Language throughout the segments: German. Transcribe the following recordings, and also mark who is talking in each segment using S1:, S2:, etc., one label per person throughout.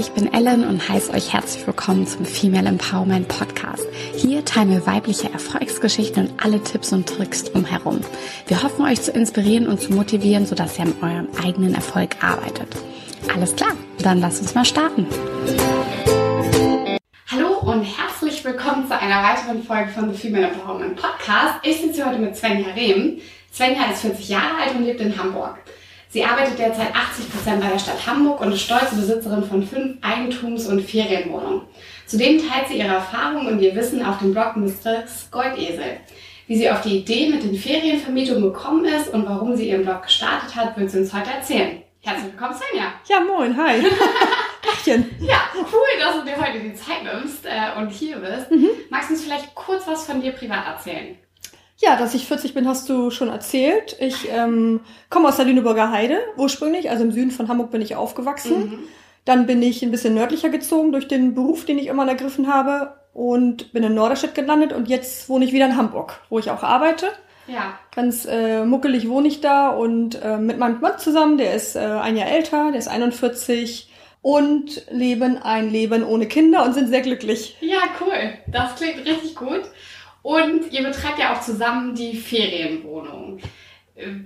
S1: ich bin Ellen und heiße euch herzlich willkommen zum Female Empowerment Podcast. Hier teilen wir weibliche Erfolgsgeschichten und alle Tipps und Tricks drumherum. Wir hoffen, euch zu inspirieren und zu motivieren, sodass ihr an eurem eigenen Erfolg arbeitet. Alles klar, dann lasst uns mal starten. Hallo und herzlich willkommen zu einer weiteren Folge von The Female Empowerment Podcast. Ich sitze heute mit Svenja Rehm. Svenja ist 40 Jahre alt und lebt in Hamburg. Sie arbeitet derzeit 80 Prozent bei der Stadt Hamburg und ist stolze Besitzerin von fünf Eigentums- und Ferienwohnungen. Zudem teilt sie ihre Erfahrungen und ihr Wissen auf dem Blog Mistress Goldesel. Wie sie auf die Idee mit den Ferienvermietungen gekommen ist und warum sie ihren Blog gestartet hat, wird sie uns heute erzählen. Herzlich willkommen, Svenja.
S2: Ja, moin, hi.
S1: Dachchen. Ja, cool, dass du dir heute die Zeit nimmst äh, und hier bist. Mhm. Magst du uns vielleicht kurz was von dir privat erzählen?
S2: Ja, dass ich 40 bin, hast du schon erzählt. Ich ähm, komme aus der Lüneburger Heide ursprünglich, also im Süden von Hamburg bin ich aufgewachsen. Mhm. Dann bin ich ein bisschen nördlicher gezogen durch den Beruf, den ich immer ergriffen habe und bin in Norderstedt gelandet und jetzt wohne ich wieder in Hamburg, wo ich auch arbeite. Ja. Ganz äh, muckelig wohne ich da und äh, mit meinem Mann zusammen, der ist äh, ein Jahr älter, der ist 41 und leben ein Leben ohne Kinder und sind sehr glücklich.
S1: Ja, cool. Das klingt richtig gut. Und ihr betreibt ja auch zusammen die Ferienwohnung.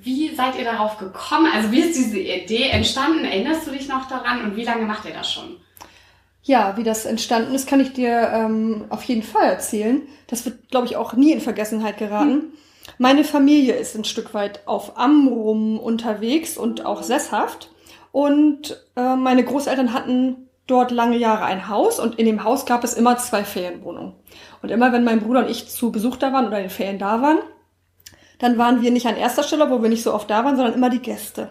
S1: Wie seid ihr darauf gekommen? Also wie ist diese Idee entstanden? Erinnerst du dich noch daran? Und wie lange macht ihr das schon?
S2: Ja, wie das entstanden ist, kann ich dir ähm, auf jeden Fall erzählen. Das wird, glaube ich, auch nie in Vergessenheit geraten. Hm. Meine Familie ist ein Stück weit auf Amrum unterwegs und auch sesshaft. Und äh, meine Großeltern hatten dort lange Jahre ein Haus und in dem Haus gab es immer zwei Ferienwohnungen. Und immer wenn mein Bruder und ich zu Besuch da waren oder in den Ferien da waren, dann waren wir nicht an erster Stelle, wo wir nicht so oft da waren, sondern immer die Gäste.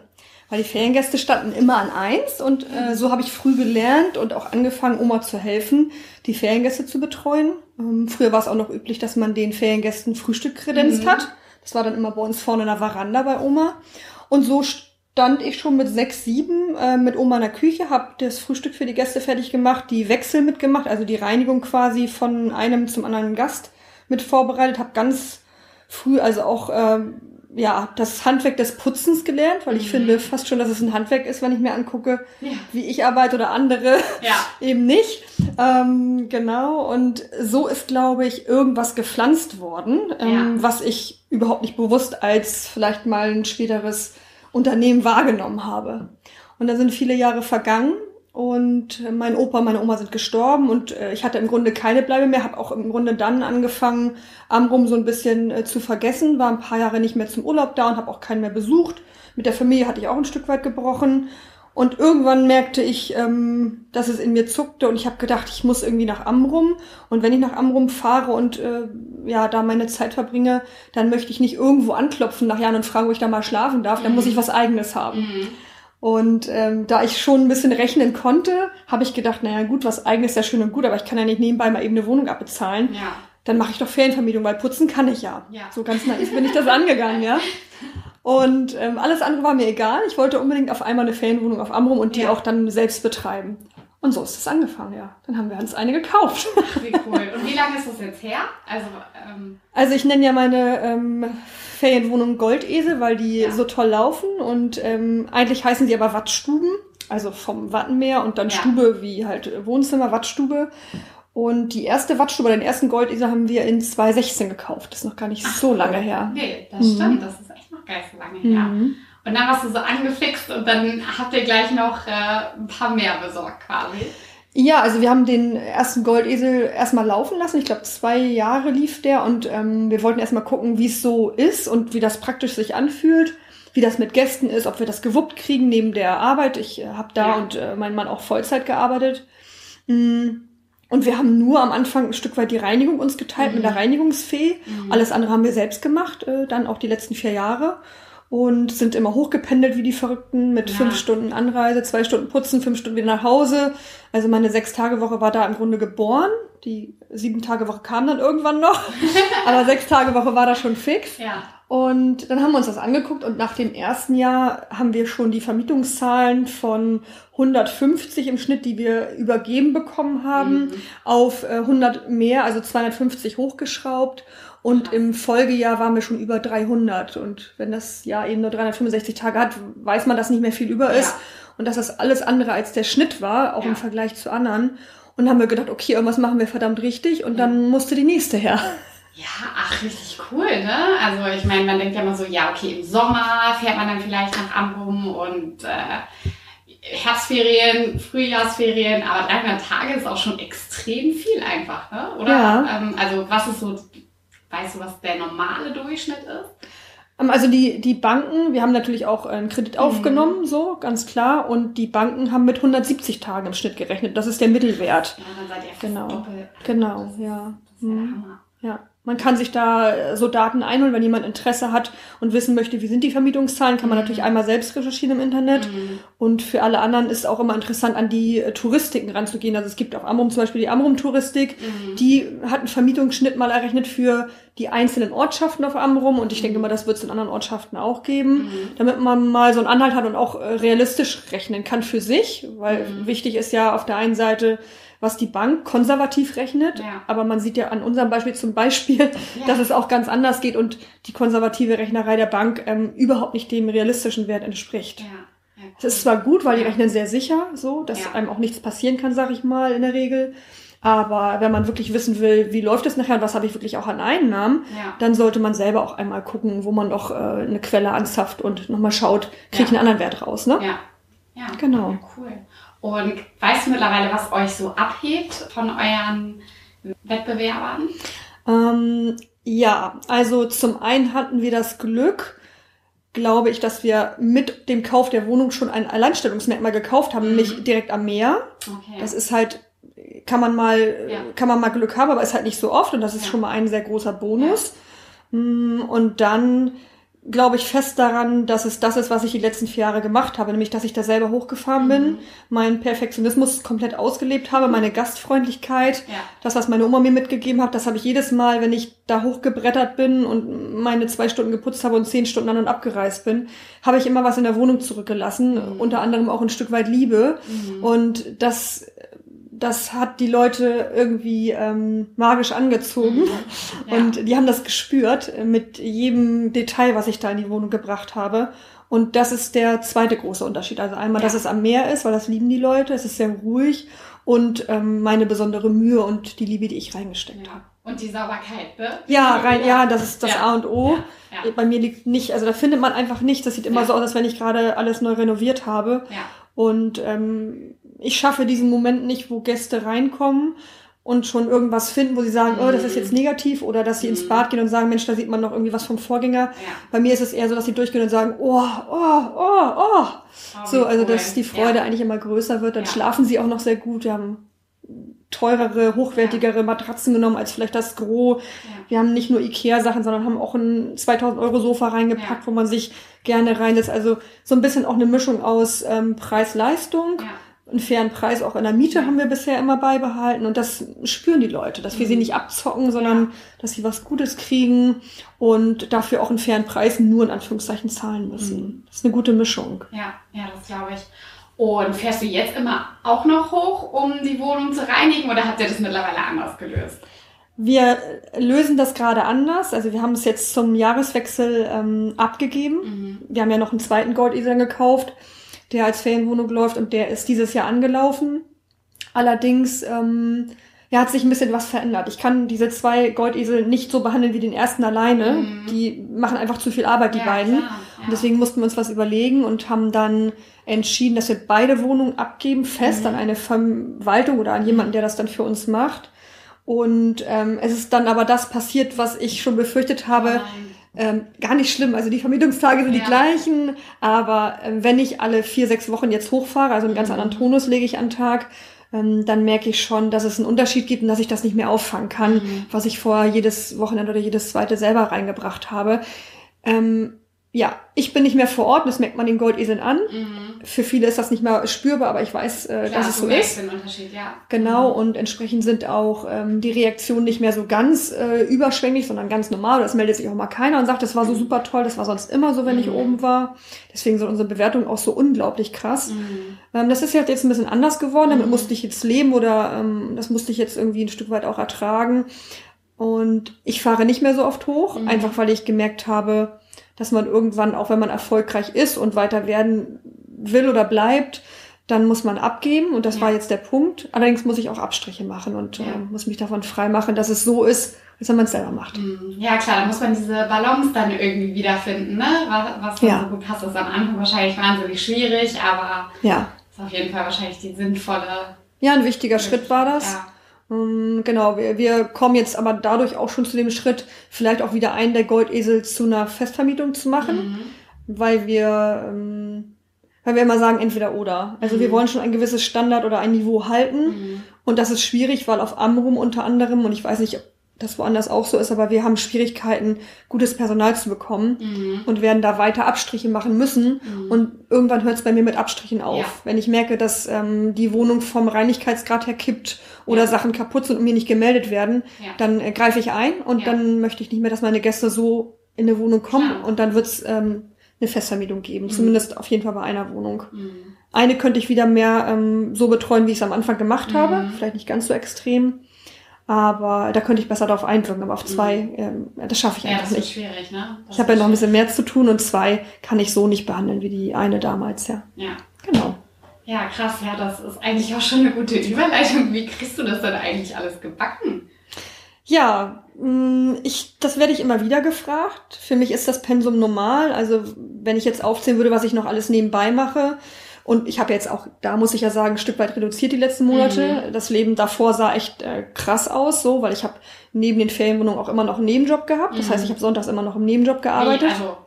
S2: Weil die Feriengäste standen immer an eins und äh, so habe ich früh gelernt und auch angefangen, Oma zu helfen, die Feriengäste zu betreuen. Ähm, früher war es auch noch üblich, dass man den Feriengästen Frühstück kredenzt mhm. hat. Das war dann immer bei uns vorne in der Veranda bei Oma. Und so stand ich schon mit sechs, sieben äh, mit Oma in der Küche, habe das Frühstück für die Gäste fertig gemacht, die Wechsel mitgemacht, also die Reinigung quasi von einem zum anderen Gast mit vorbereitet, habe ganz früh also auch ähm, ja das Handwerk des Putzens gelernt, weil ich mhm. finde fast schon, dass es ein Handwerk ist, wenn ich mir angucke, ja. wie ich arbeite oder andere ja. eben nicht. Ähm, genau und so ist, glaube ich, irgendwas gepflanzt worden, ähm, ja. was ich überhaupt nicht bewusst als vielleicht mal ein späteres Unternehmen wahrgenommen habe. Und da sind viele Jahre vergangen und mein Opa, meine Oma sind gestorben und äh, ich hatte im Grunde keine Bleibe mehr, habe auch im Grunde dann angefangen, Amrum so ein bisschen äh, zu vergessen, war ein paar Jahre nicht mehr zum Urlaub da und habe auch keinen mehr besucht. Mit der Familie hatte ich auch ein Stück weit gebrochen und irgendwann merkte ich, ähm, dass es in mir zuckte und ich habe gedacht, ich muss irgendwie nach Amrum. Und wenn ich nach Amrum fahre und äh, ja da meine Zeit verbringe, dann möchte ich nicht irgendwo anklopfen nach Jahren und fragen, wo ich da mal schlafen darf. Dann mhm. muss ich was Eigenes haben. Mhm. Und ähm, da ich schon ein bisschen rechnen konnte, habe ich gedacht, naja gut, was Eigenes ist ja schön und gut, aber ich kann ja nicht nebenbei mal eben eine Wohnung abbezahlen. Ja. Dann mache ich doch Ferienvermietung, weil putzen kann ich ja. ja. So ganz naiv bin ich das angegangen, ja. Und ähm, alles andere war mir egal. Ich wollte unbedingt auf einmal eine Ferienwohnung auf Amrum und die ja. auch dann selbst betreiben. Und so ist es angefangen, ja. Dann haben wir uns eine gekauft.
S1: Ach, wie cool. Und wie lange ist das jetzt her?
S2: Also, ähm also ich nenne ja meine ähm, Ferienwohnung Goldesel, weil die ja. so toll laufen. Und ähm, eigentlich heißen sie aber Wattstuben. Also vom Wattenmeer und dann ja. Stube wie halt Wohnzimmer, Wattstube. Und die erste Wattstube, den ersten Goldesel haben wir in 2016 gekauft. Das ist noch gar nicht Ach, so lange her.
S1: Nee, das mhm. stimmt. Das ist nicht so lange her. Mhm. Und dann warst du so angefixt und dann habt ihr gleich noch äh, ein paar mehr besorgt quasi.
S2: Ja, also wir haben den ersten Goldesel erstmal laufen lassen. Ich glaube, zwei Jahre lief der und ähm, wir wollten erstmal gucken, wie es so ist und wie das praktisch sich anfühlt, wie das mit Gästen ist, ob wir das gewuppt kriegen neben der Arbeit. Ich äh, habe da ja. und äh, mein Mann auch Vollzeit gearbeitet. Mhm. Und wir haben nur am Anfang ein Stück weit die Reinigung uns geteilt mhm. mit der Reinigungsfee. Mhm. Alles andere haben wir selbst gemacht, äh, dann auch die letzten vier Jahre. Und sind immer hochgependelt wie die Verrückten mit ja. fünf Stunden Anreise, zwei Stunden putzen, fünf Stunden wieder nach Hause. Also meine Sechs-Tage-Woche war da im Grunde geboren. Die Sieben-Tage-Woche kam dann irgendwann noch. Aber Sechs-Tage-Woche war da schon fix. Ja. Und dann haben wir uns das angeguckt und nach dem ersten Jahr haben wir schon die Vermietungszahlen von 150 im Schnitt, die wir übergeben bekommen haben, mhm. auf 100 äh, mehr, also 250 hochgeschraubt. Und im Folgejahr waren wir schon über 300. Und wenn das Jahr eben nur 365 Tage hat, weiß man, dass nicht mehr viel über ist.
S1: Ja.
S2: Und dass das alles andere als der Schnitt war, auch
S1: Ja.
S2: im Vergleich zu anderen. Und haben wir gedacht, okay, irgendwas machen wir verdammt richtig. Und dann musste die nächste her.
S1: Ja, ach, richtig cool, ne? Also ich meine, man denkt ja immer so, ja, okay, im Sommer fährt man dann vielleicht nach Amrum und äh, Herbstferien, Frühjahrsferien, aber 300 Tage ist auch schon extrem viel einfach, ne? Oder?
S2: Ja.
S1: Ähm, also was ist so, weißt du, was der normale Durchschnitt ist?
S2: Ähm, Also die, die Banken, wir haben natürlich auch einen Kredit
S1: Mhm.
S2: aufgenommen, so, ganz klar. Und die Banken haben mit 170 Tagen im Schnitt gerechnet. Das ist der Mittelwert.
S1: Ja, dann seid ihr
S2: Genau.
S1: doppelt.
S2: Genau, ja.
S1: Das ist ja der
S2: Mhm.
S1: Hammer.
S2: Ja, man kann sich da äh, so Daten einholen, wenn jemand Interesse hat und wissen möchte, wie sind die Vermietungszahlen, kann man
S1: Mhm.
S2: natürlich einmal selbst recherchieren im Internet.
S1: Mhm.
S2: Und für alle anderen ist auch immer interessant, an die äh, Touristiken ranzugehen. Also es gibt auf Amrum zum Beispiel die Amrum-Touristik.
S1: Mhm.
S2: Die hat einen Vermietungsschnitt mal errechnet für die einzelnen Ortschaften auf Amrum. Und ich denke mal, das wird es in anderen Ortschaften auch geben,
S1: Mhm.
S2: damit man mal so einen Anhalt hat und auch äh, realistisch rechnen kann für sich. Weil
S1: Mhm.
S2: wichtig ist ja auf der einen Seite, was die Bank konservativ rechnet.
S1: Ja.
S2: Aber man sieht ja an unserem Beispiel zum Beispiel,
S1: Ja.
S2: dass es auch ganz anders geht und die konservative Rechnerei der Bank ähm, überhaupt nicht dem realistischen Wert entspricht.
S1: Ja.
S2: Es ist zwar gut, weil die rechnen sehr sicher, so, dass einem auch nichts passieren kann, sag ich mal, in der Regel. Aber wenn man wirklich wissen will, wie läuft es nachher und was habe ich wirklich auch an Einnahmen,
S1: Ja.
S2: dann sollte man selber auch einmal gucken, wo man noch äh, eine Quelle anzapft und nochmal schaut, kriege ich
S1: Ja.
S2: einen anderen Wert raus, ne?
S1: Ja. Ja.
S2: Genau.
S1: Ja, cool. Und weißt du mittlerweile, was euch so abhebt von euren Wettbewerbern?
S2: Ähm, ja, also zum einen hatten wir das Glück, glaube ich, dass wir mit dem Kauf der Wohnung schon ein Alleinstellungsmerkmal gekauft haben,
S1: Mhm.
S2: nämlich direkt am Meer.
S1: Okay.
S2: Das ist halt, kann man mal,
S1: Ja.
S2: kann man mal Glück haben, aber ist halt nicht so oft und das ist
S1: Ja.
S2: schon mal ein sehr großer Bonus. Mm, Und dann glaube ich fest daran, dass es das ist, was ich die letzten vier Jahre gemacht habe, nämlich, dass ich da selber hochgefahren bin,
S1: Mhm.
S2: meinen Perfektionismus komplett ausgelebt habe, meine Gastfreundlichkeit,
S1: ja.
S2: das, was meine Oma mir mitgegeben hat, das habe ich jedes Mal, wenn ich da hochgebrettert bin und meine zwei Stunden geputzt habe und zehn Stunden an und abgereist bin, habe ich immer was in der Wohnung zurückgelassen,
S1: Mhm.
S2: unter anderem auch ein Stück weit Liebe.
S1: Mhm.
S2: Und das, das hat die Leute irgendwie ähm, magisch angezogen.
S1: Mhm. Ja.
S2: Und die haben das gespürt äh, mit jedem Detail, was ich da in die Wohnung gebracht habe. Und das ist der zweite große Unterschied. Also einmal,
S1: Ja.
S2: dass es am Meer ist, weil das lieben die Leute. Es ist sehr ruhig und ähm, meine besondere Mühe und die Liebe, die ich reingesteckt habe.
S1: ja. Und die Sauberkeit, ne?
S2: Ja, rein, ja, das ist das
S1: Ja.
S2: A und O.
S1: Ja. Ja.
S2: Bei mir liegt nicht, also da findet man einfach nichts. Das sieht immer so aus, als wenn ich gerade alles neu renoviert habe.
S1: Ja.
S2: Und ähm, ich schaffe diesen Moment nicht, wo Gäste reinkommen und schon irgendwas finden, wo sie sagen, oh, das ist jetzt negativ, oder dass sie ins
S1: Mhm.
S2: Bad gehen und sagen, Mensch, da sieht man noch irgendwie was vom Vorgänger.
S1: Ja.
S2: Bei mir ist es eher so, dass sie durchgehen und sagen, oh, oh, oh, oh.
S1: Oh,
S2: So, also
S1: cool.
S2: dass die Freude
S1: Ja.
S2: eigentlich immer größer wird. Dann
S1: Ja.
S2: schlafen sie auch noch sehr gut. Wir haben teurere, hochwertigere Matratzen genommen als vielleicht das Gros. Wir haben nicht nur Ikea-Sachen, sondern haben auch ein 2000 Euro Sofa reingepackt,
S1: Ja.
S2: wo man sich gerne reinsetzt. Also so ein bisschen auch eine Mischung aus ähm, Preis-Leistung. Einen fairen Preis auch in der Miete haben wir bisher immer beibehalten und das spüren die Leute, dass wir sie
S1: Mhm.
S2: nicht abzocken, sondern dass sie was Gutes kriegen und dafür auch einen fairen Preis nur in Anführungszeichen zahlen müssen.
S1: Mhm.
S2: Das ist eine gute Mischung.
S1: Ja, ja, das glaube ich. Und fährst du jetzt immer auch noch hoch, um die Wohnung zu reinigen oder habt ihr das mittlerweile anders gelöst?
S2: Wir lösen das gerade anders. Also wir haben es jetzt zum Jahreswechsel ähm, abgegeben.
S1: Mhm.
S2: Wir haben ja noch einen zweiten Goldesel gekauft, der als Ferienwohnung läuft und der ist dieses Jahr angelaufen. Allerdings ähm, ja, hat sich ein bisschen was verändert. Ich kann diese zwei Goldesel nicht so behandeln wie den ersten alleine.
S1: Mhm.
S2: Die machen einfach zu viel Arbeit, die
S1: Ja,
S2: beiden.
S1: klar, ja.
S2: Und deswegen mussten wir uns was überlegen und haben dann entschieden, dass wir beide Wohnungen abgeben, fest
S1: Mhm.
S2: an eine Verwaltung oder an jemanden, der das dann für uns macht. Und ähm, es ist dann aber das passiert, was ich schon befürchtet habe.
S1: Nein.
S2: Ähm, gar nicht schlimm. Also die Vermietungstage sind
S1: Ja.
S2: die gleichen, aber ähm, wenn ich alle vier, sechs Wochen jetzt hochfahre, also einen ganz
S1: Mhm.
S2: anderen Tonus lege ich an den Tag, ähm, dann merke ich schon, dass es einen Unterschied gibt und dass ich das nicht mehr auffangen kann,
S1: Mhm.
S2: was ich vorher jedes Wochenende oder jedes zweite selber reingebracht habe. Ähm, ja, ich bin nicht mehr vor Ort, das merkt man den Goldeseln an.
S1: Mhm.
S2: Für viele ist das nicht mehr spürbar, aber ich weiß, äh,
S1: Klar,
S2: dass es so ist.
S1: den Unterschied, ja.
S2: Genau, und entsprechend sind auch ähm, die Reaktionen nicht mehr so ganz äh, überschwänglich, sondern ganz normal. Das meldet sich auch mal keiner und sagt, das war so super toll, das war sonst immer so, wenn ich
S1: Mhm.
S2: oben war. Deswegen sind unsere Bewertungen auch so unglaublich krass.
S1: Mhm.
S2: Ähm, das ist ja jetzt ein bisschen anders geworden, damit
S1: Mhm.
S2: musste ich jetzt leben oder ähm, das musste ich jetzt irgendwie ein Stück weit auch ertragen. Und ich fahre nicht mehr so oft hoch,
S1: Mhm.
S2: einfach weil ich gemerkt habe, dass man irgendwann, auch wenn man erfolgreich ist und weiter werden will oder bleibt, dann muss man abgeben und das
S1: Ja.
S2: war jetzt der Punkt. Allerdings muss ich auch Abstriche machen und
S1: Ja.
S2: äh, muss mich davon frei machen, dass es so ist, als wenn man es selber macht.
S1: Mhm. Ja, klar, da muss man diese Balance dann irgendwie wiederfinden, ne? Was, was
S2: Ja.
S1: so gut passt, ist am Anfang wahrscheinlich wahnsinnig schwierig, aber
S2: Ja.
S1: ist auf jeden Fall wahrscheinlich die sinnvolle.
S2: Ja, ein wichtiger Schritt war das.
S1: Ja.
S2: Ähm, genau, wir, wir kommen jetzt aber dadurch auch schon zu dem Schritt, vielleicht auch wieder einen der Goldesel zu einer Festvermietung zu machen.
S1: Mhm.
S2: weil wir, ähm, weil wir immer sagen, entweder oder. Also wir
S1: Mhm.
S2: wollen schon ein gewisses Standard oder ein Niveau halten.
S1: Mhm.
S2: Und das ist schwierig, weil auf Amrum unter anderem, und ich weiß nicht, ob das woanders auch so ist, aber wir haben Schwierigkeiten, gutes Personal zu bekommen
S1: Mhm.
S2: und werden da weiter Abstriche machen müssen.
S1: Mhm.
S2: Und irgendwann hört es bei mir mit Abstrichen auf.
S1: Ja.
S2: Wenn ich merke, dass ähm, die Wohnung vom Reinigkeitsgrad her kippt oder
S1: Ja.
S2: Sachen kaputt sind und mir nicht gemeldet werden,
S1: Ja.
S2: dann äh, greife ich ein und
S1: Ja.
S2: dann möchte ich nicht mehr, dass meine Gäste so in eine Wohnung kommen
S1: Klar.
S2: und dann wird es ähm, eine Festvermietung geben.
S1: Mhm.
S2: Zumindest auf jeden Fall bei einer Wohnung.
S1: Mhm.
S2: Eine könnte ich wieder mehr ähm, so betreuen, wie ich es am Anfang gemacht
S1: Mhm.
S2: habe. Vielleicht nicht ganz so extrem. Aber da könnte ich besser darauf einwirken. Aber auf
S1: Mhm.
S2: zwei, ähm, das schaffe ich
S1: Ja,
S2: einfach
S1: das ist
S2: nicht.
S1: schwierig, ne? Das
S2: Ich habe ja noch ein bisschen mehr zu tun und zwei kann ich so nicht behandeln wie die eine damals, ja.
S1: Ja.
S2: Genau.
S1: Ja, krass, ja, das ist eigentlich auch schon eine gute Überleitung. Wie kriegst du das denn eigentlich alles gebacken?
S2: Ja, mh, ich, das werde ich immer wieder gefragt. Für mich ist das Pensum normal. Also wenn ich jetzt aufzählen würde, was ich noch alles nebenbei mache. Und ich habe jetzt auch, da muss ich ja sagen, ein Stück weit reduziert die letzten Monate. Das Leben davor sah echt äh, krass aus, so, weil ich habe neben den Ferienwohnungen auch immer noch einen Nebenjob gehabt. Das
S1: Mhm.
S2: heißt, ich habe sonntags immer noch im Nebenjob gearbeitet.
S1: Also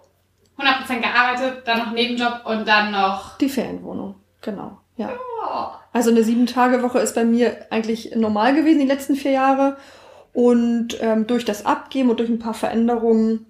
S1: 100% gearbeitet, dann noch Nebenjob und dann noch.
S2: Die Ferienwohnung, genau. Ja.
S1: Oh.
S2: Also eine Sieben-Tage-Woche ist bei mir eigentlich normal gewesen die letzten vier Jahre. Und ähm, durch das Abgeben und durch ein paar Veränderungen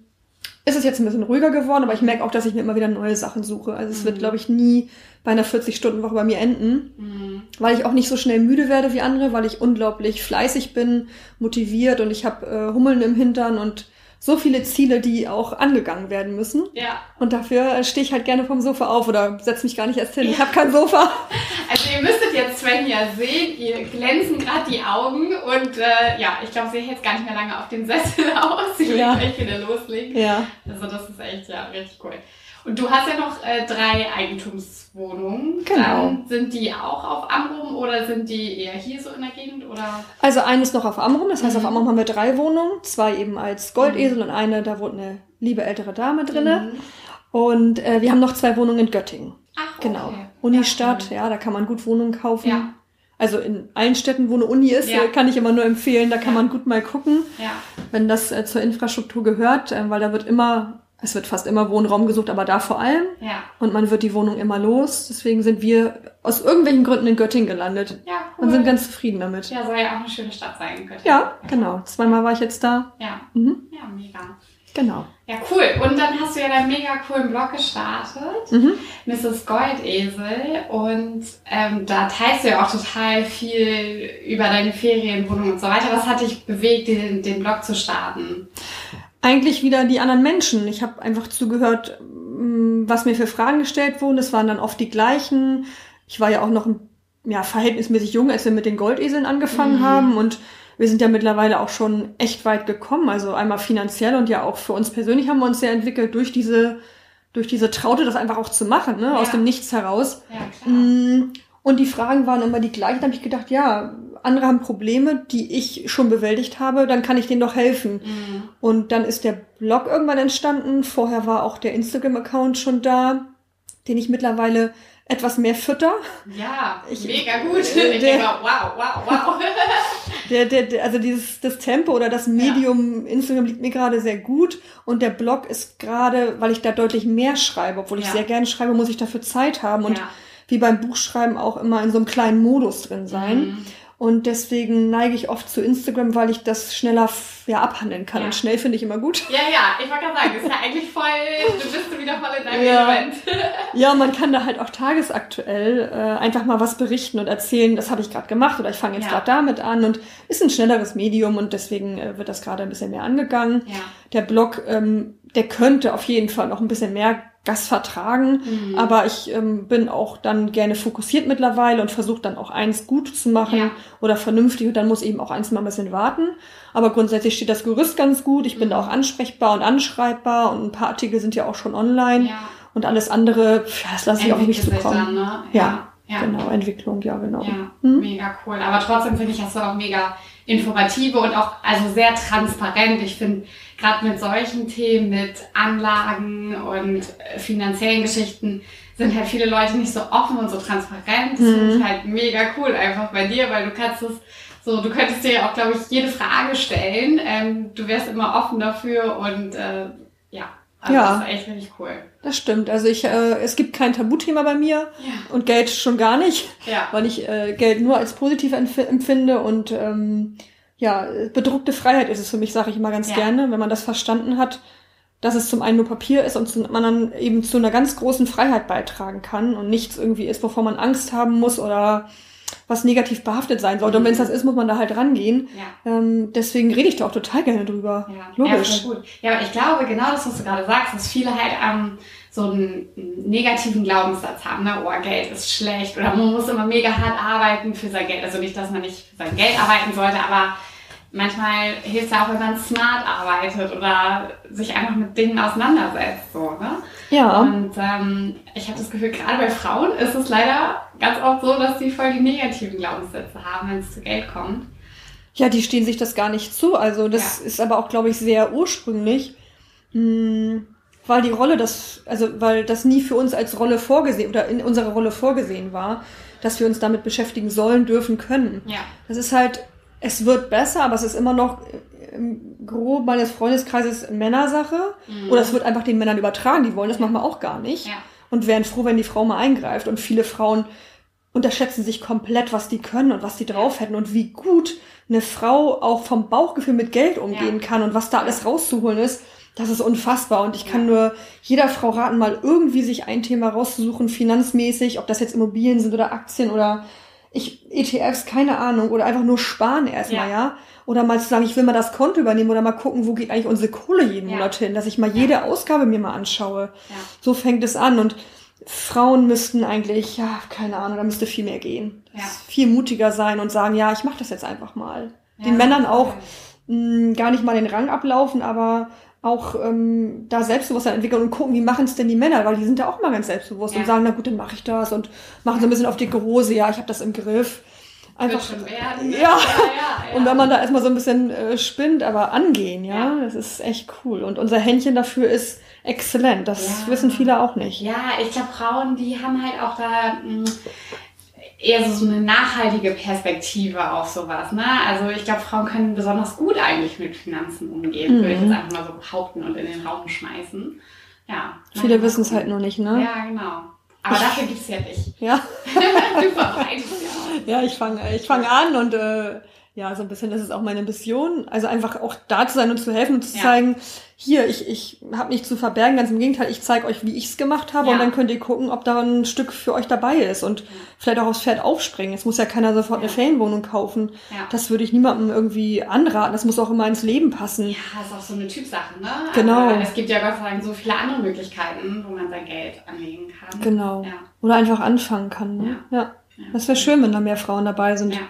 S2: ist es jetzt ein bisschen ruhiger geworden, aber ich merke auch, dass ich mir immer wieder neue Sachen suche. Also es wird,
S1: Mhm.
S2: glaube ich, nie bei einer 40-Stunden-Woche bei mir enden,
S1: Mhm.
S2: weil ich auch nicht so schnell müde werde wie andere, weil ich unglaublich fleißig bin, motiviert und ich habe äh, Hummeln im Hintern und so viele Ziele, die auch angegangen werden müssen.
S1: Ja,
S2: Und dafür äh, stehe ich halt gerne vom Sofa auf oder setze mich gar nicht erst hin. Ich habe kein Sofa.
S1: also ihr müsstet jetzt Sven ja sehen, ihr glänzen gerade die Augen und äh, ja, ich glaube, sie hält gar nicht mehr lange auf dem Sessel aus. Sie will
S2: Ja.
S1: gleich wieder loslegen.
S2: Ja.
S1: Also das ist echt ja richtig cool. Und du hast ja noch äh, drei Eigentumswohnungen.
S2: Genau.
S1: Dann sind die auch auf Amrum oder sind die eher hier so in der Gegend oder?
S2: Also eines noch auf Amrum, das heißt
S1: Mhm.
S2: auf Amrum haben wir drei Wohnungen, zwei eben als Goldesel und eine, da wohnt eine liebe ältere Dame drinne.
S1: Mhm.
S2: Und äh, wir haben noch zwei Wohnungen in Göttingen.
S1: Ach,
S2: Genau.
S1: okay.
S2: Unistadt,
S1: Ja,
S2: ja, da kann man gut Wohnungen kaufen.
S1: Ja.
S2: Also in allen Städten, wo eine Uni ist,
S1: Ja.
S2: kann ich immer nur empfehlen, da kann man gut mal gucken,
S1: ja.
S2: wenn das äh, zur Infrastruktur gehört, äh, weil da wird immer, es wird fast immer Wohnraum gesucht, aber da vor allem.
S1: Ja.
S2: Und man wird die Wohnung immer los. Deswegen sind wir aus irgendwelchen Gründen in Göttingen gelandet
S1: Ja, cool.
S2: und sind ganz zufrieden damit.
S1: ja, soll ja auch eine schöne Stadt sein. Göttingen.
S2: Ja, genau. Zweimal war ich jetzt da.
S1: Ja,
S2: Mhm.
S1: ja, mega.
S2: Genau.
S1: Ja, cool. Und dann hast du ja deinen mega coolen Blog gestartet,
S2: Mhm.
S1: Mrs. Goldesel. Und ähm, da teilst du ja auch total viel über deine Ferienwohnung und so weiter. Was hat dich bewegt, den, den Blog zu starten?
S2: Eigentlich wieder die anderen Menschen. Ich habe einfach zugehört, mm, was mir für Fragen gestellt wurden. Es waren dann oft die gleichen. Ich war ja auch noch ja, verhältnismäßig jung, als wir mit den Goldeseln angefangen
S1: Mhm.
S2: haben. Und wir sind ja mittlerweile auch schon echt weit gekommen. Also einmal finanziell und ja auch für uns persönlich haben wir uns sehr entwickelt durch diese, durch diese Traute, das einfach auch zu machen, ne? aus
S1: Ja.
S2: dem Nichts heraus.
S1: Ja.
S2: Mm, Und die Fragen waren immer die gleichen. Da habe ich gedacht, ja, andere haben Probleme, die ich schon bewältigt habe, dann kann ich denen doch helfen.
S1: Mhm.
S2: Und dann ist der Blog irgendwann entstanden. Vorher war auch der Instagram-Account schon da, den ich mittlerweile etwas mehr fütter.
S1: Ja,
S2: Ich-
S1: mega gut.
S2: äh,
S1: Ich
S2: der-
S1: denke, wow, wow, wow.
S2: Der, der, der, also dieses das Tempo oder das Medium Instagram liegt mir gerade sehr gut und der Blog ist gerade, weil ich da deutlich mehr schreibe, obwohl ich
S1: Ja.
S2: sehr gerne schreibe, muss ich dafür Zeit haben und
S1: Ja.
S2: wie beim Buchschreiben auch immer in so einem kleinen Modus drin sein.
S1: Mhm.
S2: Und deswegen neige ich oft zu Instagram, weil ich das schneller ja, abhandeln kann.
S1: Ja.
S2: Und schnell finde ich immer gut.
S1: Ja, ja, ich wollte gerade sagen, das ist ja eigentlich voll, du bist wieder voll in deinem
S2: Ja.
S1: Element.
S2: Ja, man kann da halt auch tagesaktuell äh, einfach mal was berichten und erzählen, das habe ich gerade gemacht oder ich fange jetzt
S1: Ja.
S2: gerade damit an und ist ein schnelleres Medium und deswegen äh, wird das gerade ein bisschen mehr angegangen.
S1: Ja.
S2: Der Blog, ähm, der könnte auf jeden Fall noch ein bisschen mehr Gas vertragen,
S1: Mhm.
S2: aber ich ähm, bin auch dann gerne fokussiert mittlerweile und versuche dann auch eins gut zu machen
S1: Ja.
S2: oder vernünftig und dann muss eben auch eins mal ein bisschen warten. Aber grundsätzlich steht das Gerüst ganz gut. Ich bin da auch ansprechbar und anschreibbar und ein paar Artikel sind ja auch schon online
S1: Ja.
S2: und alles andere, ja, das lasse ich auf mich zukommen.
S1: dann, ne?
S2: Ja,
S1: ja.
S2: Genau, Entwicklung, ja, genau.
S1: Ja,
S2: Hm?
S1: mega cool. Aber trotzdem finde ich, hast du auch mega informative und auch also sehr transparent. Ich finde, gerade mit solchen Themen, mit Anlagen und äh, finanziellen Geschichten, sind halt viele Leute nicht so offen und so transparent. Das finde
S2: Mhm.
S1: ich halt mega cool einfach bei dir, weil du kannst es so, du könntest dir ja auch, glaube ich, jede Frage stellen. Ähm, du wärst immer offen dafür und äh, ja, also
S2: Ja.
S1: das ist echt richtig cool.
S2: Das stimmt. Also ich, äh, es gibt kein Tabuthema bei mir
S1: Ja.
S2: und Geld schon gar nicht,
S1: Ja.
S2: weil ich äh, Geld nur als positiv empf empfinde und ähm, ja, bedruckte Freiheit ist es für mich, sage ich immer ganz
S1: Ja.
S2: gerne, wenn man das verstanden hat, dass es zum einen nur Papier ist und zum anderen eben zu einer ganz großen Freiheit beitragen kann und nichts irgendwie ist, wovor man Angst haben muss oder was negativ behaftet sein sollte. Und wenn es das ist, muss man da halt rangehen.
S1: Ja.
S2: Ähm, deswegen rede ich da auch total gerne drüber.
S1: Ja,
S2: Logisch.
S1: Ja, gut. Ja, aber ich glaube, genau das, was du gerade sagst, dass viele halt ähm, so einen, einen negativen Glaubenssatz haben, ne? oh, Geld ist schlecht oder man muss immer mega hart arbeiten für sein Geld. Also nicht, dass man nicht für sein Geld arbeiten sollte, aber manchmal hilft es ja auch, wenn man smart arbeitet oder sich einfach mit Dingen auseinandersetzt. So, ne?
S2: Ja.
S1: Und ähm, ich habe das Gefühl, gerade bei Frauen ist es leider ganz oft so, dass die voll die negativen Glaubenssätze haben, wenn es zu Geld kommt.
S2: Ja, die stehen sich das gar nicht zu. Also das
S1: Ja.
S2: ist aber auch, glaube ich, sehr ursprünglich, mh, weil die Rolle das, also weil das nie für uns als Rolle vorgesehen oder in unserer Rolle vorgesehen war, dass wir uns damit beschäftigen sollen, dürfen, können.
S1: Ja.
S2: Das ist halt, es wird besser, aber es ist immer noch im Grob meines Freundeskreises Männersache.
S1: Mhm.
S2: Oder es wird einfach den Männern übertragen, die wollen das manchmal auch gar nicht.
S1: Ja.
S2: Und wären froh, wenn die Frau mal eingreift. Und viele Frauen unterschätzen sich komplett, was die können und was die drauf hätten und wie gut eine Frau auch vom Bauchgefühl mit Geld umgehen
S1: Ja.
S2: kann und was da alles rauszuholen ist. Das ist unfassbar. Und ich kann
S1: Ja.
S2: nur jeder Frau raten, mal irgendwie sich ein Thema rauszusuchen, finanzmäßig, ob das jetzt Immobilien sind oder Aktien oder ich, ETFs, keine Ahnung, oder einfach nur sparen erstmal,
S1: Ja.
S2: ja. Oder mal zu sagen, ich will mal das Konto übernehmen oder mal gucken, wo geht eigentlich unsere Kohle jeden
S1: Ja.
S2: Monat hin, dass ich mal jede Ausgabe mir mal anschaue.
S1: Ja.
S2: So fängt es an und Frauen müssten eigentlich, ja, keine Ahnung, da müsste viel mehr gehen.
S1: Ja.
S2: Viel mutiger sein und sagen, ja, ich mache das jetzt einfach mal. Den
S1: Ja,
S2: Männern auch mh, gar nicht mal den Rang ablaufen, aber auch ähm, da Selbstbewusstsein entwickeln und gucken, wie machen es denn die Männer, weil die sind ja auch mal ganz selbstbewusst
S1: Ja.
S2: und sagen, na gut, dann mache ich das und machen so ein bisschen auf dicke Hose, ja, ich habe das im Griff. Einfach,
S1: werden.
S2: Ja.
S1: ja, ja, ja.
S2: und wenn man da erstmal so ein bisschen äh, spinnt, aber angehen, ja, das ist echt cool. Und unser Händchen dafür ist exzellent. Das wissen viele auch nicht.
S1: Ja, ich glaube, Frauen, die haben halt auch da mh, eher so eine nachhaltige Perspektive auf sowas. Ne? Also ich glaube, Frauen können besonders gut eigentlich mit Finanzen umgehen, würde ich
S2: Mhm.
S1: jetzt einfach mal so behaupten und in den Raum schmeißen. Ja.
S2: Viele wissen es halt nur nicht, ne?
S1: Ja, genau. Aber dafür gibt's ja dich.
S2: Ja,
S1: du verbreitest ja auch.
S2: ja ich fange ich fang an und äh, ja, so ein bisschen das ist auch meine Mission. Also einfach auch da zu sein und zu helfen und zu
S1: Ja.
S2: zeigen, hier, ich, ich habe nichts zu verbergen, ganz im Gegenteil, ich zeige euch, wie ich es gemacht habe
S1: Ja.
S2: und dann könnt ihr gucken, ob da ein Stück für euch dabei ist und vielleicht auch aufs Pferd aufspringen. Es muss ja keiner sofort eine
S1: Ja.
S2: Ferienwohnung kaufen.
S1: Ja.
S2: Das würde ich niemandem irgendwie anraten. Das muss auch immer ins Leben passen.
S1: Ja, ist auch so eine Typsache, ne?
S2: Genau.
S1: Also, es gibt ja Gott sei Dank so viele andere Möglichkeiten, wo man sein Geld anlegen kann.
S2: Genau.
S1: Ja.
S2: Oder einfach anfangen kann. Ne? Ja.
S1: Ja.
S2: Das wäre schön, wenn da mehr Frauen dabei sind.
S1: Ja.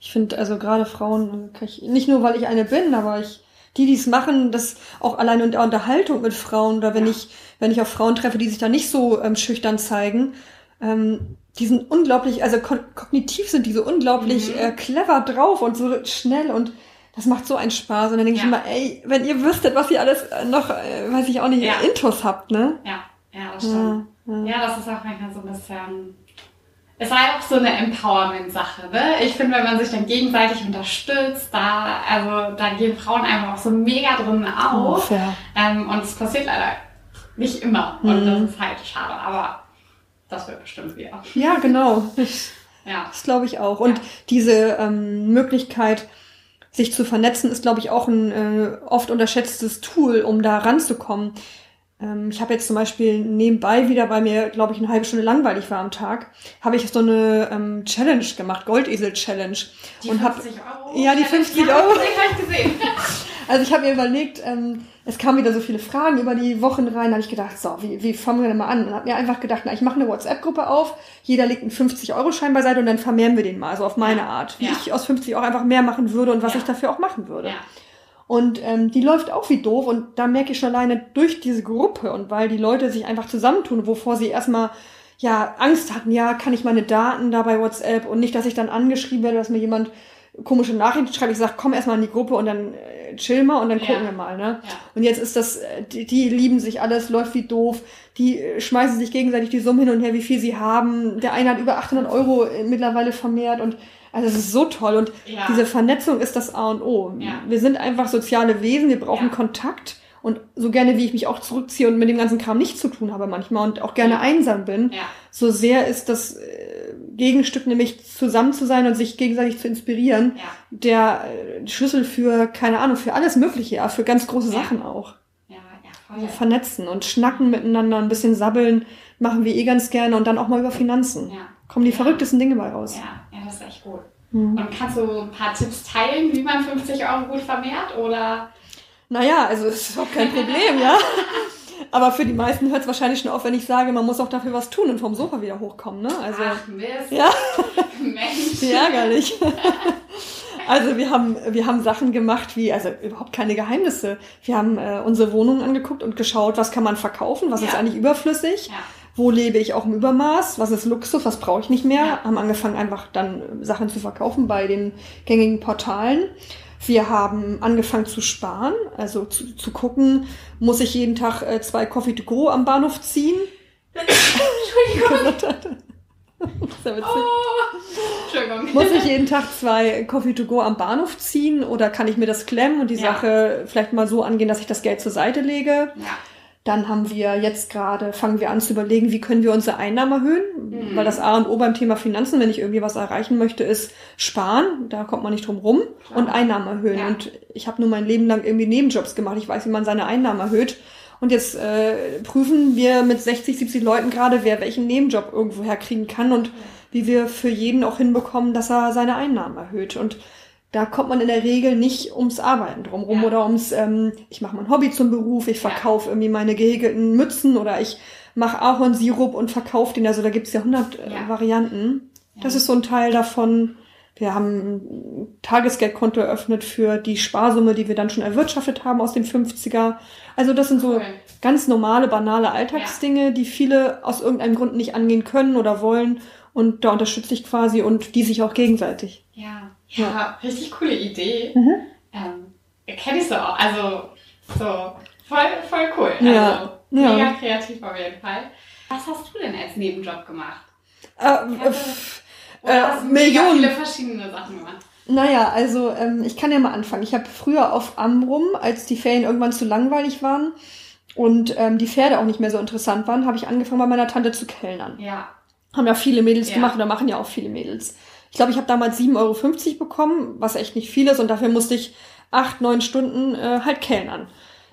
S2: Ich finde, also gerade Frauen, kann ich, nicht nur weil ich eine bin, aber ich, die, die es machen, das auch allein in der Unterhaltung mit Frauen oder wenn ich, wenn ich auf Frauen treffe, die sich da nicht so ähm, schüchtern zeigen, ähm, die sind unglaublich, also ko kognitiv sind die so unglaublich
S1: Mhm.
S2: äh, clever drauf und so schnell und das macht so einen Spaß. Und dann denke ich
S1: Ja.
S2: immer, ey, wenn ihr wüsstet, was ihr alles äh, noch, äh, weiß ich auch nicht,
S1: Ja.
S2: Intos habt, ne?
S1: Ja, ja, das stimmt.
S2: Ja, ja.
S1: Ja, das ist auch manchmal so ein bisschen. Es war ja auch so eine Empowerment-Sache, ne? Ich finde, wenn man sich dann gegenseitig unterstützt, da, also da gehen Frauen einfach auch so mega drin auf.
S2: Fair.
S1: Ähm, und es passiert leider nicht immer. Und
S2: Mhm.
S1: das ist halt schade, aber das wird bestimmt wieder.
S2: Ja, genau. Ich,
S1: Ja.
S2: Das glaube ich auch. Und
S1: Ja.
S2: diese ähm, Möglichkeit, sich zu vernetzen, ist, glaube ich, auch ein äh, oft unterschätztes Tool, um da ranzukommen. Ähm, ich habe jetzt zum Beispiel nebenbei wieder, weil mir, glaube ich, eine halbe Stunde langweilig war am Tag, habe ich so eine ähm, Challenge gemacht, Goldesel-Challenge.
S1: Die
S2: Und hab,
S1: 50 Euro.
S2: Ja, die 50
S1: Ja,
S2: Euro.
S1: Hab ich gesehen.
S2: Also ich habe mir überlegt, ähm, es kamen wieder so viele Fragen über die Wochen rein, da habe ich gedacht, so, wie, wie fangen wir denn mal an? Und habe mir einfach gedacht, na, ich mache eine WhatsApp-Gruppe auf, jeder legt einen 50-Euro-Schein beiseite und dann vermehren wir den mal, so auf meine Art. Wie
S1: Ja.
S2: ich aus 50 Euro einfach mehr machen würde und was
S1: Ja.
S2: ich dafür auch machen würde.
S1: Ja.
S2: Und ähm, die läuft auch wie doof und da merke ich schon alleine durch diese Gruppe und weil die Leute sich einfach zusammentun, wovor sie erstmal ja Angst hatten, ja, kann ich meine Daten da bei WhatsApp und nicht, dass ich dann angeschrieben werde, dass mir jemand komische Nachrichten schreibt. Ich sage, komm erstmal in die Gruppe und dann äh, chill mal und dann
S1: Ja.
S2: gucken wir mal. Ne?
S1: Ja.
S2: Und jetzt ist das, äh, die, die lieben sich alles, läuft wie doof. Die äh, schmeißen sich gegenseitig die Summen hin und her, wie viel sie haben. Der eine hat über 800 Euro äh, mittlerweile vermehrt und also es ist so toll und
S1: Ja.
S2: diese Vernetzung ist das A und O.
S1: Ja.
S2: Wir sind einfach soziale Wesen, wir brauchen
S1: Ja.
S2: Kontakt und so gerne wie ich mich auch zurückziehe und mit dem ganzen Kram nichts zu tun habe manchmal und auch gerne einsam bin, so sehr ist das äh, Gegenstück nämlich zusammen zu sein und sich gegenseitig zu inspirieren, der äh, Schlüssel für keine Ahnung für alles Mögliche, ja, für ganz große. Sachen auch.
S1: Ja, ja,
S2: Also
S1: voll.
S2: vernetzen und schnacken miteinander, ein bisschen sabbeln, machen wir eh ganz gerne und dann auch mal über Finanzen.
S1: Ja.
S2: Kommen die
S1: Ja.
S2: verrücktesten Dinge bei raus.
S1: Ja, ja, das ist echt gut.
S2: Hm.
S1: Und kannst du ein paar Tipps teilen, wie man 50 Euro gut vermehrt? Oder?
S2: Naja, also es ist überhaupt kein Problem, ja. Aber für die meisten hört es wahrscheinlich schon auf, wenn ich sage, man muss auch dafür was tun und vom Sofa wieder hochkommen, ne? Also
S1: Ach Mist.
S2: ja,
S1: Mensch.
S2: wie ärgerlich. Also wir haben, wir haben Sachen gemacht wie, also überhaupt keine Geheimnisse. Wir haben äh, unsere Wohnung angeguckt und geschaut, was kann man verkaufen, was ist
S1: Ja.
S2: eigentlich überflüssig,
S1: Ja.
S2: Wo lebe ich auch im Übermaß, was ist Luxus, was brauche ich nicht mehr.
S1: Ja.
S2: Haben angefangen einfach dann äh, Sachen zu verkaufen bei den gängigen Portalen. Wir haben angefangen zu sparen, also zu, zu gucken, muss ich jeden Tag äh, zwei Coffee to go am Bahnhof ziehen?
S1: Entschuldigung.
S2: Witzig.
S1: Oh. Entschuldigung.
S2: Muss ich jeden Tag zwei Coffee to go am Bahnhof ziehen oder kann ich mir das klemmen und die
S1: Ja.
S2: Sache vielleicht mal so angehen, dass ich das Geld zur Seite lege?
S1: Ja.
S2: Dann haben wir jetzt gerade, fangen wir an zu überlegen, wie können wir unsere Einnahmen erhöhen?
S1: Mhm.
S2: Weil das A und O beim Thema Finanzen, wenn ich irgendwie was erreichen möchte, ist sparen. Da kommt man nicht drum rum.
S1: Klar.
S2: Und Einnahmen erhöhen.
S1: Ja.
S2: Und ich habe nur mein Leben lang irgendwie Nebenjobs gemacht. Ich weiß, wie man seine Einnahmen erhöht. Und jetzt äh, prüfen wir mit 60, 70 Leuten gerade, wer welchen Nebenjob irgendwo herkriegen kann und wie wir für jeden auch hinbekommen, dass er seine Einnahmen erhöht. Und da kommt man in der Regel nicht ums Arbeiten drumrum
S1: Ja.
S2: oder ums, ähm, ich mache mein Hobby zum Beruf, ich
S1: Ja.
S2: verkaufe irgendwie meine gehäkelten Mützen oder ich mache Ahornsirup und verkaufe den. Also da gibt's ja hundert äh,
S1: Ja.
S2: Varianten. Das
S1: Ja.
S2: ist so ein Teil davon. Wir haben ein Tagesgeldkonto eröffnet für die Sparsumme, die wir dann schon erwirtschaftet haben aus dem 50er. Also das sind so
S1: Cool.
S2: ganz normale, banale Alltagsdinge, die viele aus irgendeinem Grund nicht angehen können oder wollen. Und da unterstütze ich quasi und die sich auch gegenseitig.
S1: Ja. Ja, richtig coole Idee.
S2: Mhm.
S1: Ähm, Kenne ich so auch. Also, so, voll, voll cool.
S2: Ja.
S1: Also,
S2: Ja.
S1: mega kreativ auf jeden Fall. Was hast du denn als Nebenjob gemacht?
S2: Äh, äh,
S1: hast
S2: Millionen.
S1: viele verschiedene Sachen gemacht?
S2: Naja, also ähm, ich kann ja mal anfangen. Ich habe früher auf Amrum, als die Ferien irgendwann zu langweilig waren und ähm, die Pferde auch nicht mehr so interessant waren, habe ich angefangen bei meiner Tante zu kellnern.
S1: Ja.
S2: Haben ja viele Mädels
S1: Ja.
S2: gemacht oder machen ja auch viele Mädels. Ich glaube, ich habe damals 7,50 Euro bekommen, was echt nicht viel ist und dafür musste ich acht, neun Stunden äh, halt kellnern.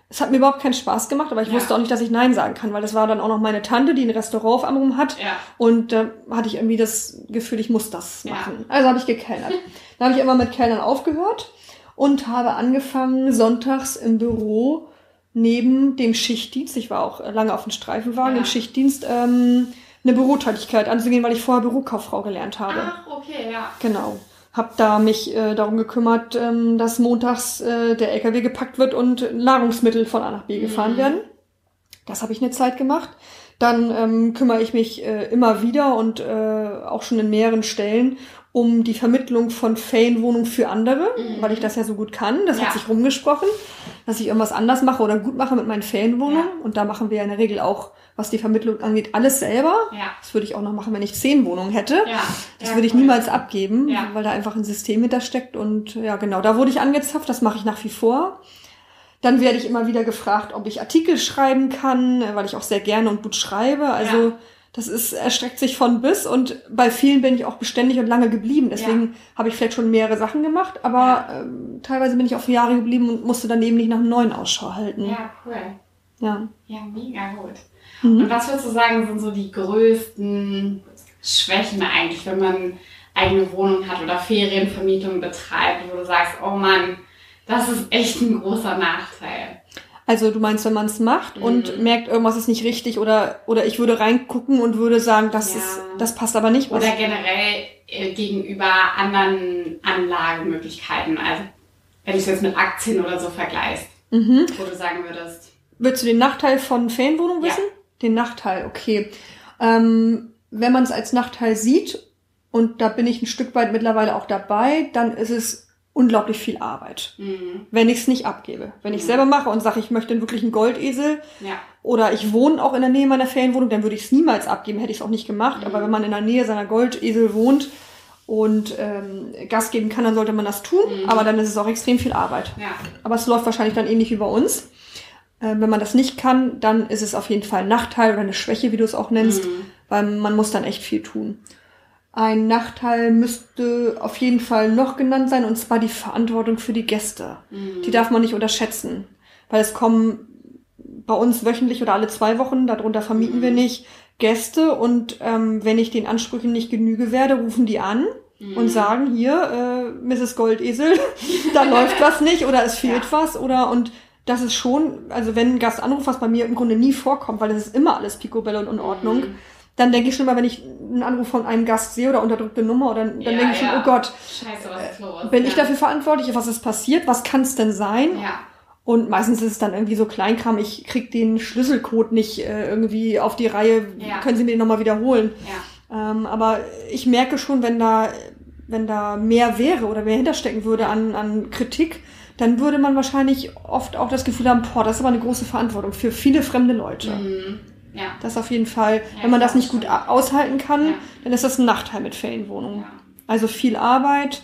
S2: Es hat mir überhaupt keinen Spaß gemacht, aber ich
S1: Ja.
S2: wusste auch nicht, dass ich Nein sagen kann, weil das war dann auch noch meine Tante, die ein Restaurant auf Amrum hat.
S1: Ja.
S2: Und da hatte ich irgendwie das Gefühl, ich muss das
S1: Ja.
S2: machen. Also habe ich gekellnert. Dann habe ich immer mit Kellnern aufgehört und habe angefangen, sonntags im Büro neben dem Schichtdienst, ich war auch lange auf dem Streifenwagen,
S1: Ja.
S2: im Schichtdienst, ähm, eine Bürotätigkeit anzugehen, weil ich vorher Bürokauffrau gelernt habe.
S1: Ach, okay, ja.
S2: Genau. Hab da mich äh, darum gekümmert, ähm, dass montags äh, der LKW gepackt wird und Nahrungsmittel von A nach B gefahren
S1: Mhm.
S2: werden. Das habe ich eine Zeit gemacht. Dann ähm, kümmere ich mich äh, immer wieder und äh, auch schon in mehreren Stellen um die Vermittlung von Ferienwohnungen für andere,
S1: Mhm.
S2: weil ich das ja so gut kann. Das
S1: Ja.
S2: hat sich rumgesprochen, dass ich irgendwas anders mache oder gut mache mit meinen Ferienwohnungen.
S1: Ja.
S2: Und da machen wir in der Regel auch, was die Vermittlung angeht, alles selber.
S1: Ja.
S2: Das würde ich auch noch machen, wenn ich zehn Wohnungen hätte.
S1: Ja.
S2: Das
S1: ja,
S2: würde ich
S1: cool.
S2: niemals abgeben,
S1: Ja.
S2: weil da einfach ein System hintersteckt. Und ja, genau, da wurde ich angezapft, das mache ich nach wie vor. Dann werde ich immer wieder gefragt, ob ich Artikel schreiben kann, äh, weil ich auch sehr gerne und gut schreibe. Also
S1: Ja.
S2: Das ist, erstreckt sich von bis und bei vielen bin ich auch beständig und lange geblieben. Deswegen habe ich vielleicht schon mehrere Sachen gemacht, aber
S1: Ja.
S2: ähm, teilweise bin ich auch für Jahre geblieben und musste dann eben nicht nach einem neuen Ausschau halten.
S1: Ja, cool.
S2: ja.
S1: Ja, mega gut.
S2: Mhm.
S1: Und was würdest du sagen, sind so die größten Schwächen eigentlich, wenn man eigene Wohnung hat oder Ferienvermietung betreibt, wo du sagst, oh Mann, Das ist echt ein großer Nachteil.
S2: Also du meinst, wenn man es macht und merkt, irgendwas ist nicht richtig oder oder ich würde reingucken und würde sagen, das
S1: Ja.
S2: ist das passt aber nicht.
S1: Oder generell äh, gegenüber anderen Anlagemöglichkeiten. Also wenn du es jetzt mit Aktien oder so vergleichst,
S2: mhm.
S1: wo du sagen würdest,
S2: Willst du den Nachteil von Ferienwohnung
S1: Ja.
S2: wissen? Den Nachteil, okay. Ähm, wenn man es als Nachteil sieht, und da bin ich ein Stück weit mittlerweile auch dabei, dann ist es unglaublich viel Arbeit.
S1: mh,
S2: Wenn ich es nicht abgebe. Wenn ich selber mache und sage, ich möchte wirklich einen Goldesel
S1: ja,
S2: oder ich wohne auch in der Nähe meiner Ferienwohnung, dann würde ich es niemals abgeben, hätte ich es auch nicht gemacht.
S1: Mhm.
S2: Aber wenn man in der Nähe seiner Goldesel wohnt und ähm, Gas geben kann, dann sollte man das tun.
S1: Mhm.
S2: Aber dann ist es auch extrem viel Arbeit.
S1: ja,
S2: Aber es läuft wahrscheinlich dann ähnlich wie bei uns. Äh, wenn man das nicht kann, dann ist es auf jeden Fall ein Nachteil oder eine Schwäche, wie du es auch nennst,
S1: Mhm.
S2: weil man muss dann echt viel tun. Ein Nachteil müsste auf jeden Fall noch genannt sein, und zwar die Verantwortung für die Gäste.
S1: Mhm.
S2: Die darf man nicht unterschätzen, weil es kommen bei uns wöchentlich oder alle zwei Wochen, darunter vermieten
S1: Mhm.
S2: wir nicht, Gäste und ähm, wenn ich den Ansprüchen nicht genüge werde, rufen die an
S1: Mhm.
S2: und sagen, hier, äh, Mrs. Goldesel, da läuft was nicht oder es fehlt
S1: Ja.
S2: was oder und das ist schon, also wenn ein Gast anruft, was bei mir im Grunde nie vorkommt, weil es ist immer alles picobello und in Ordnung,
S1: Mhm.
S2: Dann denke ich schon mal, wenn ich einen Anruf von einem Gast sehe oder unterdrückte Nummer, oder dann
S1: Ja,
S2: denke ich schon,
S1: ja.
S2: oh Gott,
S1: Scheiße, was ist los?
S2: bin
S1: ja.
S2: ich dafür verantwortlich? Was ist passiert? Was kann es denn sein?
S1: Ja,
S2: Und meistens ist es dann irgendwie so Kleinkram, ich krieg den Schlüsselcode nicht äh, irgendwie auf die Reihe, können Sie mir den nochmal wiederholen?
S1: ja,
S2: Ähm, aber ich merke schon, wenn da, wenn da mehr wäre oder mehr hinterstecken würde an, an Kritik, dann würde man wahrscheinlich oft auch das Gefühl haben, boah, das ist aber eine große Verantwortung für viele fremde Leute.
S1: mhm. Ja,
S2: Das auf jeden Fall,
S1: Ja,
S2: wenn man das
S1: klar,
S2: nicht gut aushalten kann,
S1: Ja.
S2: dann ist das ein Nachteil mit Ferienwohnungen.
S1: ja.
S2: Also viel Arbeit,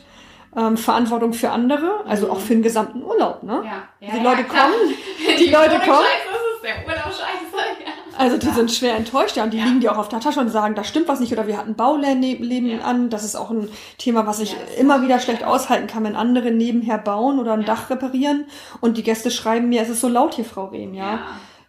S2: ähm, Verantwortung für andere, also
S1: Mhm.
S2: auch für den gesamten Urlaub, ne?
S1: Ja, ja,
S2: Die
S1: ja,
S2: Leute kommen,
S1: die,
S2: die Leute kommen.
S1: Scheiße, das ist der Urlaub scheiße. Ja.
S2: Also die
S1: Ja.
S2: sind schwer enttäuscht, ja, und die
S1: Ja.
S2: liegen dir auch auf der Tasche und sagen, da stimmt was nicht oder wir hatten Bauleben
S1: Ja.
S2: an. Das ist auch ein Thema, was ich
S1: Ja,
S2: immer wieder schlecht aushalten kann, wenn andere nebenher bauen oder ein
S1: Ja.
S2: Dach reparieren und die Gäste schreiben mir, es ist so laut hier, Frau Rehm, ja.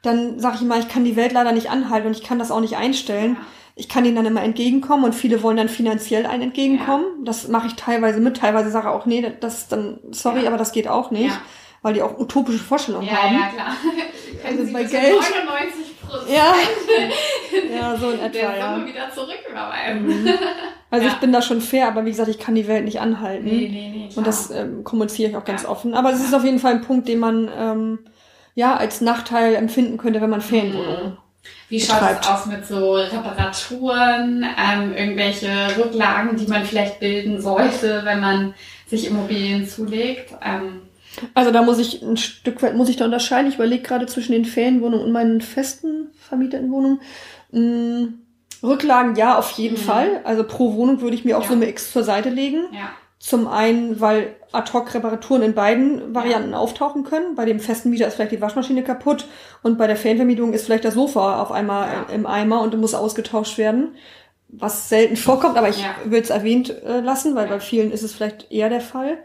S1: Ja.
S2: Dann sage ich immer, ich kann die Welt leider nicht anhalten und ich kann das auch nicht einstellen.
S1: Ja.
S2: Ich kann ihnen dann immer entgegenkommen und viele wollen dann finanziell ein entgegenkommen. Das mache ich teilweise mit, teilweise sage ich auch, nee, das dann, sorry,
S1: Ja.
S2: aber das geht auch nicht,
S1: Ja.
S2: weil die auch utopische Vorstellungen
S1: Ja,
S2: haben.
S1: ja, klar.
S2: Also
S1: Sie
S2: bei Geld-
S1: 99 Prozent
S2: Ja. Ja, so in etwa,
S1: der
S2: ja.
S1: Wieder zurücküberweisen.
S2: Mhm. Also
S1: Ja.
S2: ich bin da schon fair, aber wie gesagt, ich kann die Welt nicht anhalten.
S1: Nee, nee, nee.
S2: Und das ähm, kommuniziere ich auch ganz
S1: Ja.
S2: offen. Aber es ist auf jeden Fall ein Punkt, den man ähm, ja als Nachteil empfinden könnte, wenn man Ferienwohnungen.
S1: Wie schaut es aus mit so Reparaturen, ähm, irgendwelche Rücklagen, die man vielleicht bilden sollte, wenn man sich Immobilien zulegt? Ähm,
S2: Also da muss ich ein Stück weit muss ich da unterscheiden. Ich überlege gerade zwischen den Ferienwohnungen und meinen festen vermieteten Wohnungen. Mm, Rücklagen ja, auf jeden
S1: Mhm.
S2: Fall. Also pro Wohnung würde ich mir auch
S1: Ja.
S2: Summe X zur Seite legen.
S1: ja,
S2: Zum einen, weil Ad-Hoc-Reparaturen in beiden Varianten auftauchen können. Bei dem festen Mieter ist vielleicht die Waschmaschine kaputt und bei der Ferienvermietung ist vielleicht das Sofa auf einmal
S1: Ja.
S2: im Eimer und muss ausgetauscht werden. Was selten vorkommt, aber ich
S1: Ja.
S2: will es erwähnt äh, lassen, weil bei vielen ist es vielleicht eher der Fall.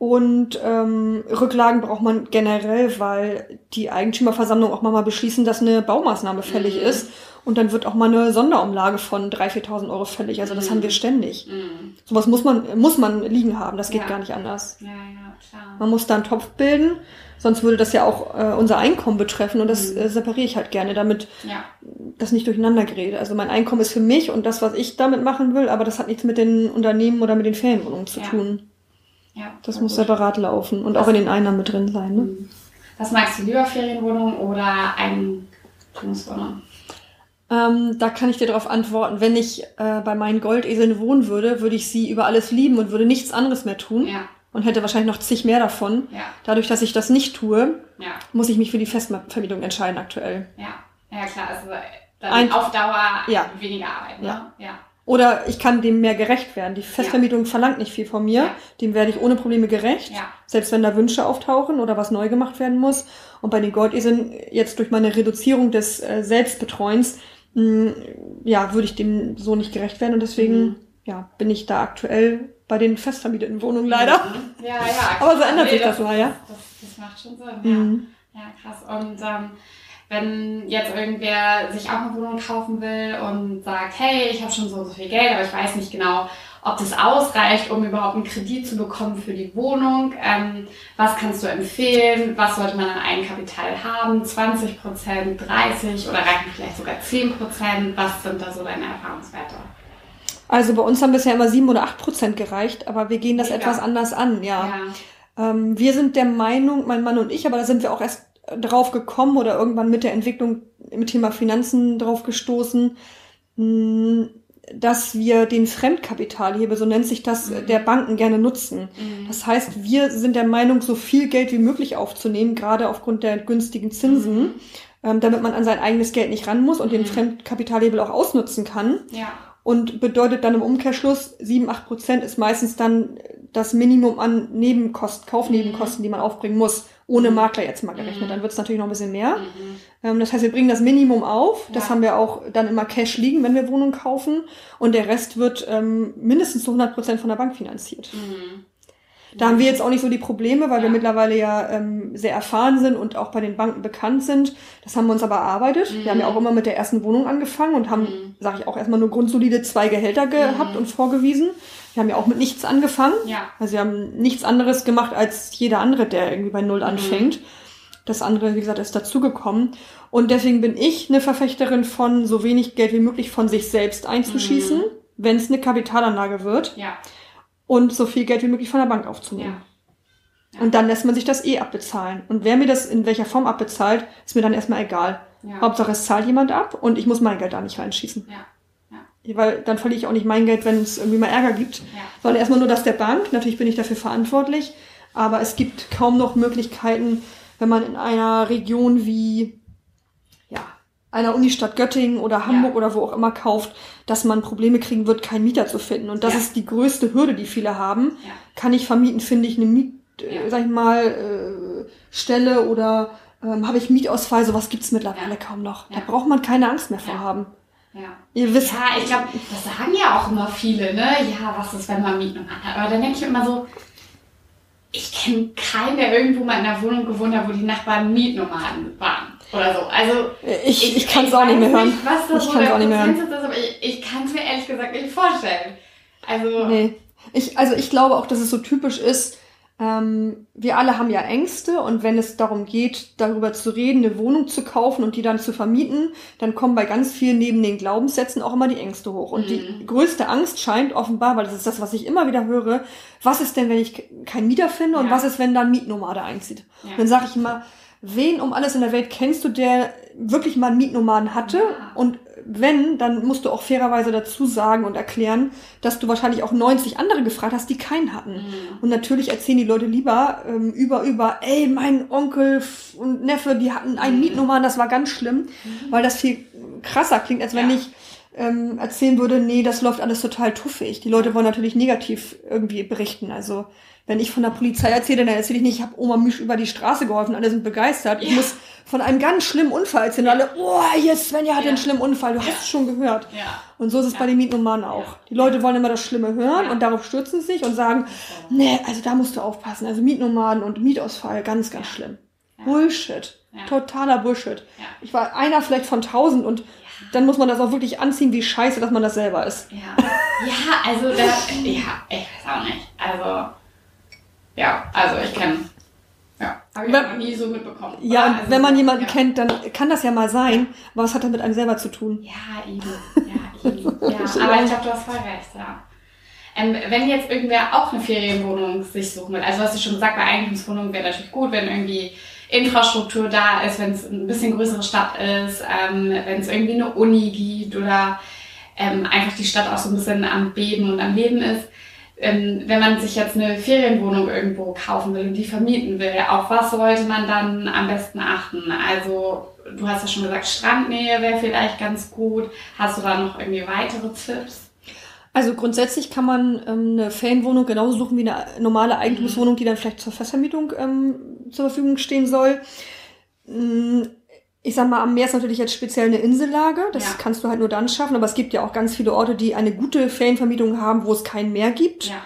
S2: Und ähm, Rücklagen braucht man generell, weil die Eigentümerversammlung auch mal, mal beschließen, dass eine Baumaßnahme fällig
S1: Mhm.
S2: ist. Und dann wird auch mal eine Sonderumlage von 3.000, 4.000 Euro fällig. Also das
S1: Mhm.
S2: haben wir ständig.
S1: mm,
S2: Sowas muss man, muss man liegen haben, das geht
S1: Ja.
S2: gar nicht anders.
S1: ja, ja, klar.
S2: Man muss da einen Topf bilden, sonst würde das ja auch äh, unser Einkommen betreffen und das
S1: Mhm.
S2: äh, separiere ich halt gerne, damit
S1: Ja,
S2: das nicht durcheinander gerät. Also mein Einkommen ist für mich und das, was ich damit machen will, aber das hat nichts mit den Unternehmen oder mit den Ferienwohnungen zu
S1: Ja.
S2: tun.
S1: Ja.
S2: Das
S1: voll
S2: muss separat laufen und auch in den Einnahmen mit drin sein. Ne?
S1: Mhm. Was magst du lieber, Ferienwohnung oder Eigentumswohnung?
S2: Ähm, da kann ich dir darauf antworten. Wenn ich äh, bei meinen Goldeseln wohnen würde, würde ich sie über alles lieben und würde nichts anderes mehr tun
S1: Ja,
S2: und hätte wahrscheinlich noch zig mehr davon.
S1: ja,
S2: Dadurch, dass ich das nicht tue,
S1: ja,
S2: muss ich mich für die Festvermietung entscheiden aktuell.
S1: ja. Ja, klar, also dann
S2: Ein-
S1: auf Dauer weniger Arbeit, ne?
S2: Ja.
S1: Ja.
S2: Oder ich kann dem mehr gerecht werden. Die Festvermietung verlangt nicht viel von mir.
S1: Ja.
S2: Dem werde ich ohne Probleme gerecht.
S1: Ja.
S2: Selbst wenn da Wünsche auftauchen oder was neu gemacht werden muss. Und bei den Goldeseln jetzt durch meine Reduzierung des äh, Selbstbetreuens, mh, ja, würde ich dem so nicht gerecht werden. Und deswegen,
S1: Mhm.
S2: ja, bin ich da aktuell bei den festvermieteten Wohnungen leider.
S1: Mhm. Ja, ja.
S2: Aber so ändert sich das mal, ja.
S1: Das, das macht schon Sinn,
S2: Mhm.
S1: ja. Ja, krass. Und ähm, wenn jetzt irgendwer sich auch eine Wohnung kaufen will und sagt, hey, ich habe schon so und so viel Geld, aber ich weiß nicht genau, ob das ausreicht, um überhaupt einen Kredit zu bekommen für die Wohnung. Ähm, was kannst du empfehlen? Was sollte man an Eigenkapital haben? 20 Prozent, 30 oder reichen vielleicht sogar 10 Prozent? Was sind da so deine Erfahrungswerte?
S2: Also bei uns haben bisher immer 7 oder 8 Prozent gereicht, aber wir gehen das Mega. etwas anders an, ja. ja. Ähm, wir sind der Meinung, mein Mann und ich, aber da sind wir auch erst drauf gekommen oder irgendwann mit der Entwicklung im Thema Finanzen drauf gestoßen, hm, dass wir den Fremdkapitalhebel, so nennt sich das, mhm. der Banken gerne nutzen. Mhm. Das heißt, wir sind der Meinung, so viel Geld wie möglich aufzunehmen, gerade aufgrund der günstigen Zinsen, mhm. ähm, damit man an sein eigenes Geld nicht ran muss und den mhm. Fremdkapitalhebel auch ausnutzen kann.
S1: Ja.
S2: Und bedeutet dann im Umkehrschluss, 7, 8 Prozent ist meistens dann das Minimum an Nebenkosten, Kaufnebenkosten, mhm. die man aufbringen muss ohne mhm. Makler jetzt mal gerechnet. Mhm. Dann wird es natürlich noch ein bisschen mehr. Ähm, das heißt, wir bringen das Minimum auf. Das ja. haben wir auch dann immer Cash liegen, wenn wir Wohnungen kaufen. Und der Rest wird ähm, mindestens zu 100 Prozent von der Bank finanziert. Mhm. Da haben wir jetzt auch nicht so die Probleme, weil ja. wir mittlerweile ja ähm, sehr erfahren sind und auch bei den Banken bekannt sind. Das haben wir uns aber erarbeitet. Mhm. Wir haben ja auch immer mit der ersten Wohnung angefangen und haben, mhm. sage ich auch, erstmal nur grundsolide zwei Gehälter gehabt mhm. und vorgewiesen. Wir haben ja auch mit nichts angefangen.
S1: Ja.
S2: Also wir haben nichts anderes gemacht als jeder andere, der irgendwie bei Null mhm. anfängt. Das andere, wie gesagt, ist dazugekommen. Und deswegen bin ich eine Verfechterin von so wenig Geld wie möglich von sich selbst einzuschießen, mhm. wenn es eine Kapitalanlage wird.
S1: Ja.
S2: Und so viel Geld wie möglich von der Bank aufzunehmen. Ja. Ja. Und dann lässt man sich das eh abbezahlen. Und wer mir das in welcher Form abbezahlt, ist mir dann erstmal egal. Ja. Hauptsache es zahlt jemand ab und ich muss mein Geld da nicht reinschießen.
S1: Ja
S2: weil dann verliere ich auch nicht mein Geld, wenn es irgendwie mal Ärger gibt. Ja. Sondern erstmal nur das der Bank. Natürlich bin ich dafür verantwortlich. Aber es gibt kaum noch Möglichkeiten, wenn man in einer Region wie ja, einer Unistadt Göttingen oder Hamburg ja. oder wo auch immer kauft, dass man Probleme kriegen wird, keinen Mieter zu finden. Und das ja. ist die größte Hürde, die viele haben. Ja. Kann ich vermieten, finde ich eine Miet, äh, sag ich mal, äh, Stelle oder ähm, habe ich Mietausfall, sowas gibt's mittlerweile kaum noch. Da braucht man keine Angst mehr vor haben.
S1: Ja. Ihr wisst. Ja, ich glaube, das sagen ja auch immer viele, ne? Ja, was ist, wenn man Mietnummern hat? Aber dann denke ich immer so, ich kenne keinen, der irgendwo mal in einer Wohnung gewohnt hat, wo die Nachbarn Mietnummern waren. Oder so. Also
S2: ich, ich, ich kann es auch nicht mehr hören. Nicht,
S1: was das
S2: ich kann es auch nicht mehr hören.
S1: Ist, aber ich, ich kann es mir ehrlich gesagt nicht vorstellen. Also.
S2: Nee. Ich, also ich glaube auch, dass es so typisch ist, ähm, wir alle haben ja Ängste und wenn es darum geht, darüber zu reden, eine Wohnung zu kaufen und die dann zu vermieten, dann kommen bei ganz vielen neben den Glaubenssätzen auch immer die Ängste hoch. Und mhm. die größte Angst scheint offenbar, weil das ist das, was ich immer wieder höre, was ist denn, wenn ich keinen Mieter finde und ja. was ist, wenn dann Mietnomade einzieht? Ja. Dann sage ich immer, wen um alles in der Welt kennst du, der wirklich mal einen Mietnomaden hatte ja. und wenn, dann musst du auch fairerweise dazu sagen und erklären, dass du wahrscheinlich auch 90 andere gefragt hast, die keinen hatten. Mhm. Und natürlich erzählen die Leute lieber ähm, über, über, ey, mein Onkel und Neffe, die hatten einen mhm. Mietnummern, das war ganz schlimm, mhm. weil das viel krasser klingt, als wenn ja. ich ähm, erzählen würde, nee, das läuft alles total tuffig. Die Leute wollen natürlich negativ irgendwie berichten. Also wenn ich von der Polizei erzähle, dann erzähle ich nicht, ich habe Oma Misch über die Straße geholfen, alle sind begeistert. Ja. Ich muss von einem ganz schlimmen Unfall erzählen. Ja. Alle, oh, jetzt Svenja hat ja. einen schlimmen Unfall, du ja. hast es schon gehört. Und so ist es bei den Mietnummern auch. Die Leute wollen immer das Schlimme hören und darauf stürzen sie sich und sagen, nee, also da musst du aufpassen. Also Mietnummern und Mietausfall, ganz, ganz schlimm. Bullshit. Totaler Bullshit. Ich war einer vielleicht von tausend und dann muss man das auch wirklich anziehen, wie scheiße, dass man das selber ist.
S1: Ja, ja also da, ja, ich weiß auch nicht. Also ja, also ich kenne. Habe ich noch nie so mitbekommen.
S2: Ja, also, wenn man jemanden ja. kennt, dann kann das ja mal sein, aber was hat das mit einem selber zu tun?
S1: Ja, eben. Ja, eben. ja. aber ich glaube, du hast voll recht, ja. Ähm, wenn jetzt irgendwer auch eine Ferienwohnung sich suchen will, also was ich schon gesagt, bei Eigentumswohnungen wäre natürlich gut, wenn irgendwie Infrastruktur da ist, wenn es ein bisschen größere Stadt ist, ähm, wenn es irgendwie eine Uni gibt oder ähm, einfach die Stadt auch so ein bisschen am Beben und am Leben ist ähm, wenn man sich jetzt eine Ferienwohnung irgendwo kaufen will und die vermieten will, auf was sollte man dann am besten achten? Also du hast ja schon gesagt, Strandnähe wäre vielleicht ganz gut. Hast du da noch irgendwie weitere Tipps?
S2: Also grundsätzlich kann man ähm, eine Ferienwohnung genauso suchen wie eine normale Eigentumswohnung, die dann vielleicht zur Festvermietung ähm, zur Verfügung stehen soll. Ich sag mal, am Meer ist natürlich jetzt speziell eine Insellage. Das ja. kannst du halt nur dann schaffen. Aber es gibt ja auch ganz viele Orte, die eine gute Ferienvermietung haben, wo es kein Meer gibt.
S1: Ja.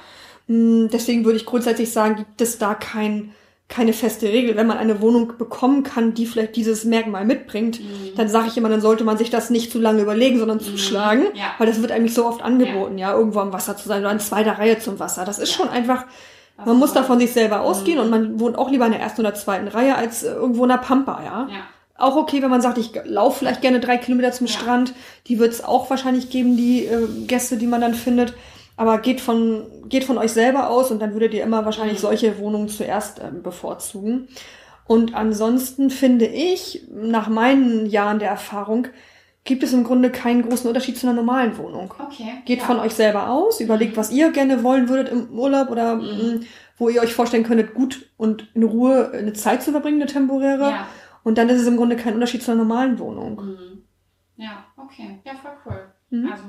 S2: Mm, deswegen würde ich grundsätzlich sagen, gibt es da kein keine feste Regel. Wenn man eine Wohnung bekommen kann, die vielleicht dieses Merkmal mitbringt,
S1: Mhm.
S2: dann sage ich immer, dann sollte man sich das nicht zu lange überlegen, sondern zuschlagen,
S1: Ja.
S2: weil das wird eigentlich so oft angeboten, ja. irgendwo am Wasser zu sein oder in zweiter Reihe zum Wasser. Das ist schon einfach,
S1: Das
S2: man muss da von sich selber ausgehen und man wohnt auch lieber in der ersten oder zweiten Reihe als äh, irgendwo in der Pampa, ja. Auch okay, wenn man sagt, ich laufe vielleicht gerne drei Kilometer zum
S1: Ja.
S2: Strand. Die wird es auch wahrscheinlich geben, die äh, Gäste, die man dann findet. Aber geht von, geht von euch selber aus und dann würdet ihr immer wahrscheinlich
S1: Mhm.
S2: solche Wohnungen zuerst ähm, bevorzugen. Und ansonsten finde ich, nach meinen Jahren der Erfahrung, gibt es im Grunde keinen großen Unterschied zu einer normalen Wohnung.
S1: Okay.
S2: Geht
S1: ja.
S2: von euch selber aus, überlegt, was ihr gerne wollen würdet im Urlaub oder
S1: Mhm.
S2: mh, wo ihr euch vorstellen könntet, gut und in Ruhe eine Zeit zu verbringen, eine temporäre.
S1: Ja.
S2: Und dann ist es im Grunde kein Unterschied zu einer normalen Wohnung.
S1: Mhm. Ja, okay. Ja, voll cool.
S2: Mhm.
S1: Also,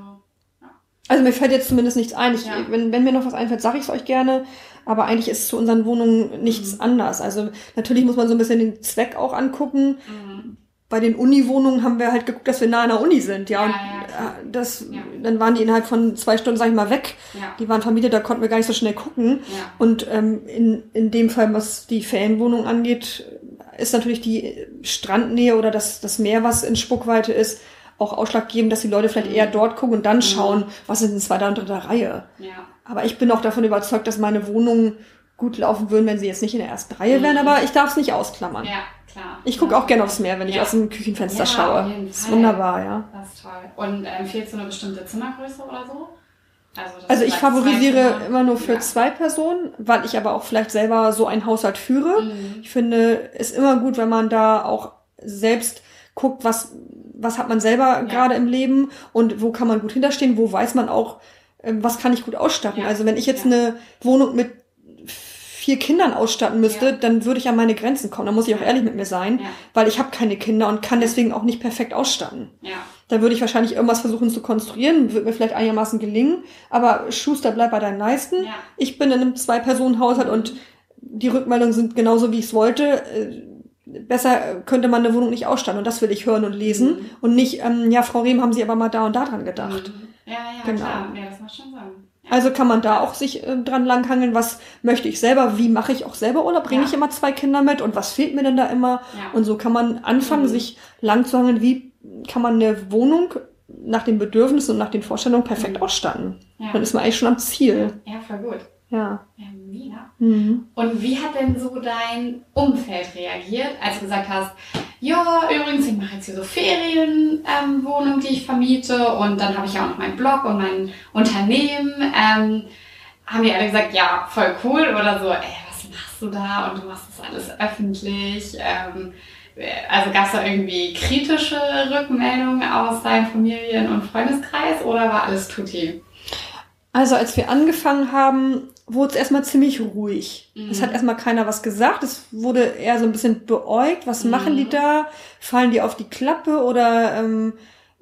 S2: Also mir fällt jetzt zumindest nichts ein. Ich,
S1: Ja.
S2: wenn, wenn mir noch was einfällt, sage ich es euch gerne. Aber eigentlich ist zu unseren Wohnungen nichts
S1: Mhm.
S2: anders. Also natürlich muss man so ein bisschen den Zweck auch angucken.
S1: mhm.
S2: Bei den Uni-Wohnungen haben wir halt geguckt, dass wir nah an der Uni sind. Ja,
S1: Ja,
S2: und
S1: ja,
S2: äh, das,
S1: Ja.
S2: dann waren die innerhalb von zwei Stunden, sag ich mal, weg.
S1: ja.
S2: Die waren vermietet, da konnten wir gar nicht so schnell gucken.
S1: Ja.
S2: Und ähm, in, in dem Fall, was die Ferienwohnung angeht, ist natürlich die Strandnähe oder das, das Meer, was in Spuckweite ist, auch ausschlaggebend, dass die Leute vielleicht
S1: Mhm.
S2: eher dort gucken und dann schauen, was ist in zweiter und dritter Reihe.
S1: Ja.
S2: Aber ich bin auch davon überzeugt, dass meine Wohnungen gut laufen würden, wenn sie jetzt nicht in der ersten Reihe
S1: Mhm.
S2: wären, aber ich darf es nicht ausklammern.
S1: Ja, klar.
S2: Ich gucke auch gerne aufs Meer, wenn ich
S1: Ja.
S2: aus dem Küchenfenster
S1: Ja,
S2: schaue.
S1: auf jeden
S2: Das ist wunderbar, ja.
S1: Das ist toll. Und ähm, fehlt so eine bestimmte Zimmergröße oder so? Also,
S2: Also ich
S1: zwei
S2: favorisiere immer nur für
S1: Ja.
S2: zwei Personen, weil ich aber auch vielleicht selber so einen Haushalt führe.
S1: Mhm.
S2: Ich finde es immer gut, wenn man da auch selbst guckt, was, was hat man selber gerade im Leben und wo kann man gut hinterstehen, wo weiß man auch, ähm, was kann ich gut ausstatten.
S1: Ja.
S2: Also wenn ich jetzt
S1: Ja.
S2: eine Wohnung mit vier Kindern ausstatten müsste,
S1: Ja.
S2: dann würde ich an meine Grenzen kommen. Da muss ich auch ehrlich mit mir sein,
S1: Ja.
S2: weil ich habe keine Kinder und kann deswegen auch nicht perfekt ausstatten.
S1: Ja.
S2: Da würde ich wahrscheinlich irgendwas versuchen zu konstruieren, wird mir vielleicht einigermaßen gelingen, aber Schuster, bleib bei deinen Leisten.
S1: Ja.
S2: Ich bin in einem Zwei-Personen-Haushalt und die Rückmeldungen sind genauso, wie ich es wollte. Äh, Besser könnte man eine Wohnung nicht ausstatten und das will ich hören und lesen
S1: Mhm.
S2: und nicht, ähm, ja, Frau Rehm, haben Sie aber mal da und da dran gedacht.
S1: Mhm. Ja, ja,
S2: Genau.
S1: klar. Ja, das macht schon Sinn.
S2: Also kann man da auch sich äh, dran langhangeln, was möchte ich selber, wie mache ich auch selber Urlaub, bringe
S1: Ja.
S2: ich immer zwei Kinder mit und was fehlt mir denn da immer?
S1: Ja.
S2: Und so kann man anfangen,
S1: Mhm.
S2: sich lang zu hangeln, wie kann man eine Wohnung nach den Bedürfnissen und nach den Vorstellungen perfekt
S1: Mhm.
S2: ausstatten.
S1: Ja.
S2: Dann ist man eigentlich schon am Ziel.
S1: ja, voll gut.
S2: Ja.
S1: Ja, mega.
S2: Mhm.
S1: Und wie hat denn so dein Umfeld reagiert, als du gesagt hast, ja, übrigens, ich mache jetzt hier so Ferienwohnungen, ähm, die ich vermiete und dann habe ich ja auch noch meinen Blog und mein Unternehmen. Ähm, haben die alle gesagt, ja, voll cool oder so, ey, was machst du da und du machst das alles öffentlich. Ähm, also gab es da irgendwie kritische Rückmeldungen aus deinem Familien- und Freundeskreis oder war alles tutti?
S2: Also als wir angefangen haben, wurde es erstmal ziemlich ruhig.
S1: Mhm.
S2: Es hat erstmal keiner was gesagt. Es wurde eher so ein bisschen beäugt. Was
S1: Mhm.
S2: machen die da? Fallen die auf die Klappe oder ähm,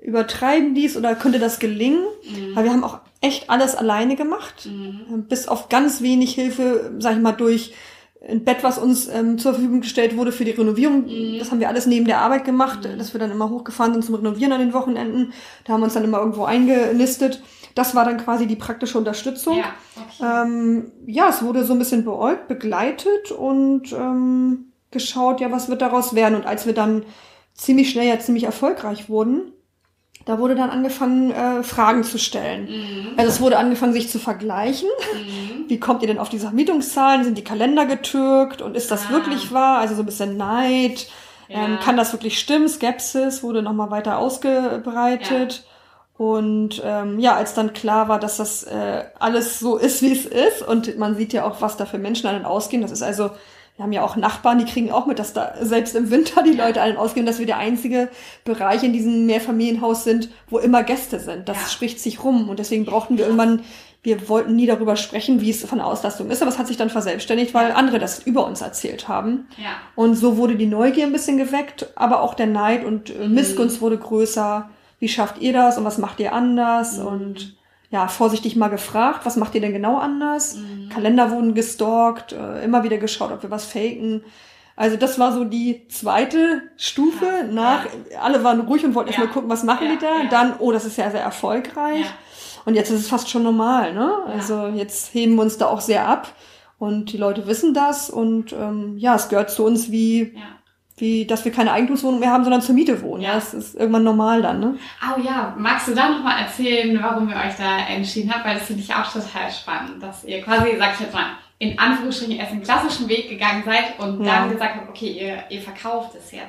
S2: übertreiben dies oder könnte das gelingen?
S1: Mhm.
S2: Weil wir haben auch echt alles alleine gemacht.
S1: Mhm.
S2: Bis auf ganz wenig Hilfe, sag ich mal, durch ein Bett, was uns ähm, zur Verfügung gestellt wurde für die Renovierung.
S1: Mhm.
S2: Das haben wir alles neben der Arbeit gemacht,
S1: Mhm.
S2: dass wir dann immer hochgefahren sind zum Renovieren an den Wochenenden. Da haben wir uns dann immer irgendwo eingenistet. Das war dann quasi die praktische Unterstützung.
S1: Ja, okay.
S2: Ähm, ja, es wurde so ein bisschen beäugt, begleitet und ähm, geschaut, ja, was wird daraus werden. Und als wir dann ziemlich schnell ja ziemlich erfolgreich wurden, da wurde dann angefangen, äh, Fragen zu stellen.
S1: Mhm.
S2: Also es wurde angefangen, sich zu vergleichen.
S1: Mhm.
S2: Wie kommt ihr denn auf diese Vermietungszahlen? Sind die Kalender getürkt? Und ist das
S1: Ah.
S2: wirklich wahr? Also so ein bisschen Neid. Ähm,
S1: Ja.
S2: kann das wirklich stimmen? Skepsis wurde nochmal weiter ausgebreitet. Und ähm, ja, als dann klar war, dass das äh, alles so ist, wie es ist, und man sieht ja auch, was da für Menschen an und ausgehen. Das ist also, wir haben ja auch Nachbarn, die kriegen auch mit, dass da selbst im Winter die. Leute und ausgehen, dass wir der einzige Bereich in diesem Mehrfamilienhaus sind, wo immer Gäste sind. Das
S1: Ja.
S2: spricht sich rum. Und deswegen brauchten wir irgendwann, wir wollten nie darüber sprechen, wie es von der Auslastung ist, aber es hat sich dann verselbstständigt, weil andere das über uns erzählt haben.
S1: Ja.
S2: Und so wurde die Neugier ein bisschen geweckt, aber auch der Neid und äh,
S1: Mhm.
S2: Missgunst wurde größer. Wie schafft ihr das und was macht ihr anders?
S1: Mhm.
S2: Und ja, vorsichtig mal gefragt, was macht ihr denn genau anders?
S1: Mhm.
S2: Kalender wurden gestalkt, äh, immer wieder geschaut, ob wir was faken. Also das war so die zweite Stufe
S1: Ja,
S2: nach, alle waren ruhig und wollten
S1: Ja.
S2: erstmal gucken, was machen
S1: Ja,
S2: die da.
S1: ja.
S2: Dann, oh, das ist ja sehr erfolgreich.
S1: Ja.
S2: Und jetzt ist es fast schon normal, ne?
S1: Ja.
S2: Also jetzt heben wir uns da auch sehr ab. Und die Leute wissen das und ähm, ja, es gehört zu uns wie, Wie, dass wir keine Eigentumswohnung mehr haben, sondern zur Miete wohnen. Ja, das ist irgendwann normal dann, ne?
S1: Oh ja, magst du da nochmal erzählen, warum ihr euch da entschieden habt? Weil das finde ich auch total spannend, dass ihr quasi, sag ich jetzt mal, in Anführungsstrichen erst den klassischen Weg gegangen seid und
S2: Ja.
S1: dann gesagt habt, okay, ihr, ihr verkauft es jetzt.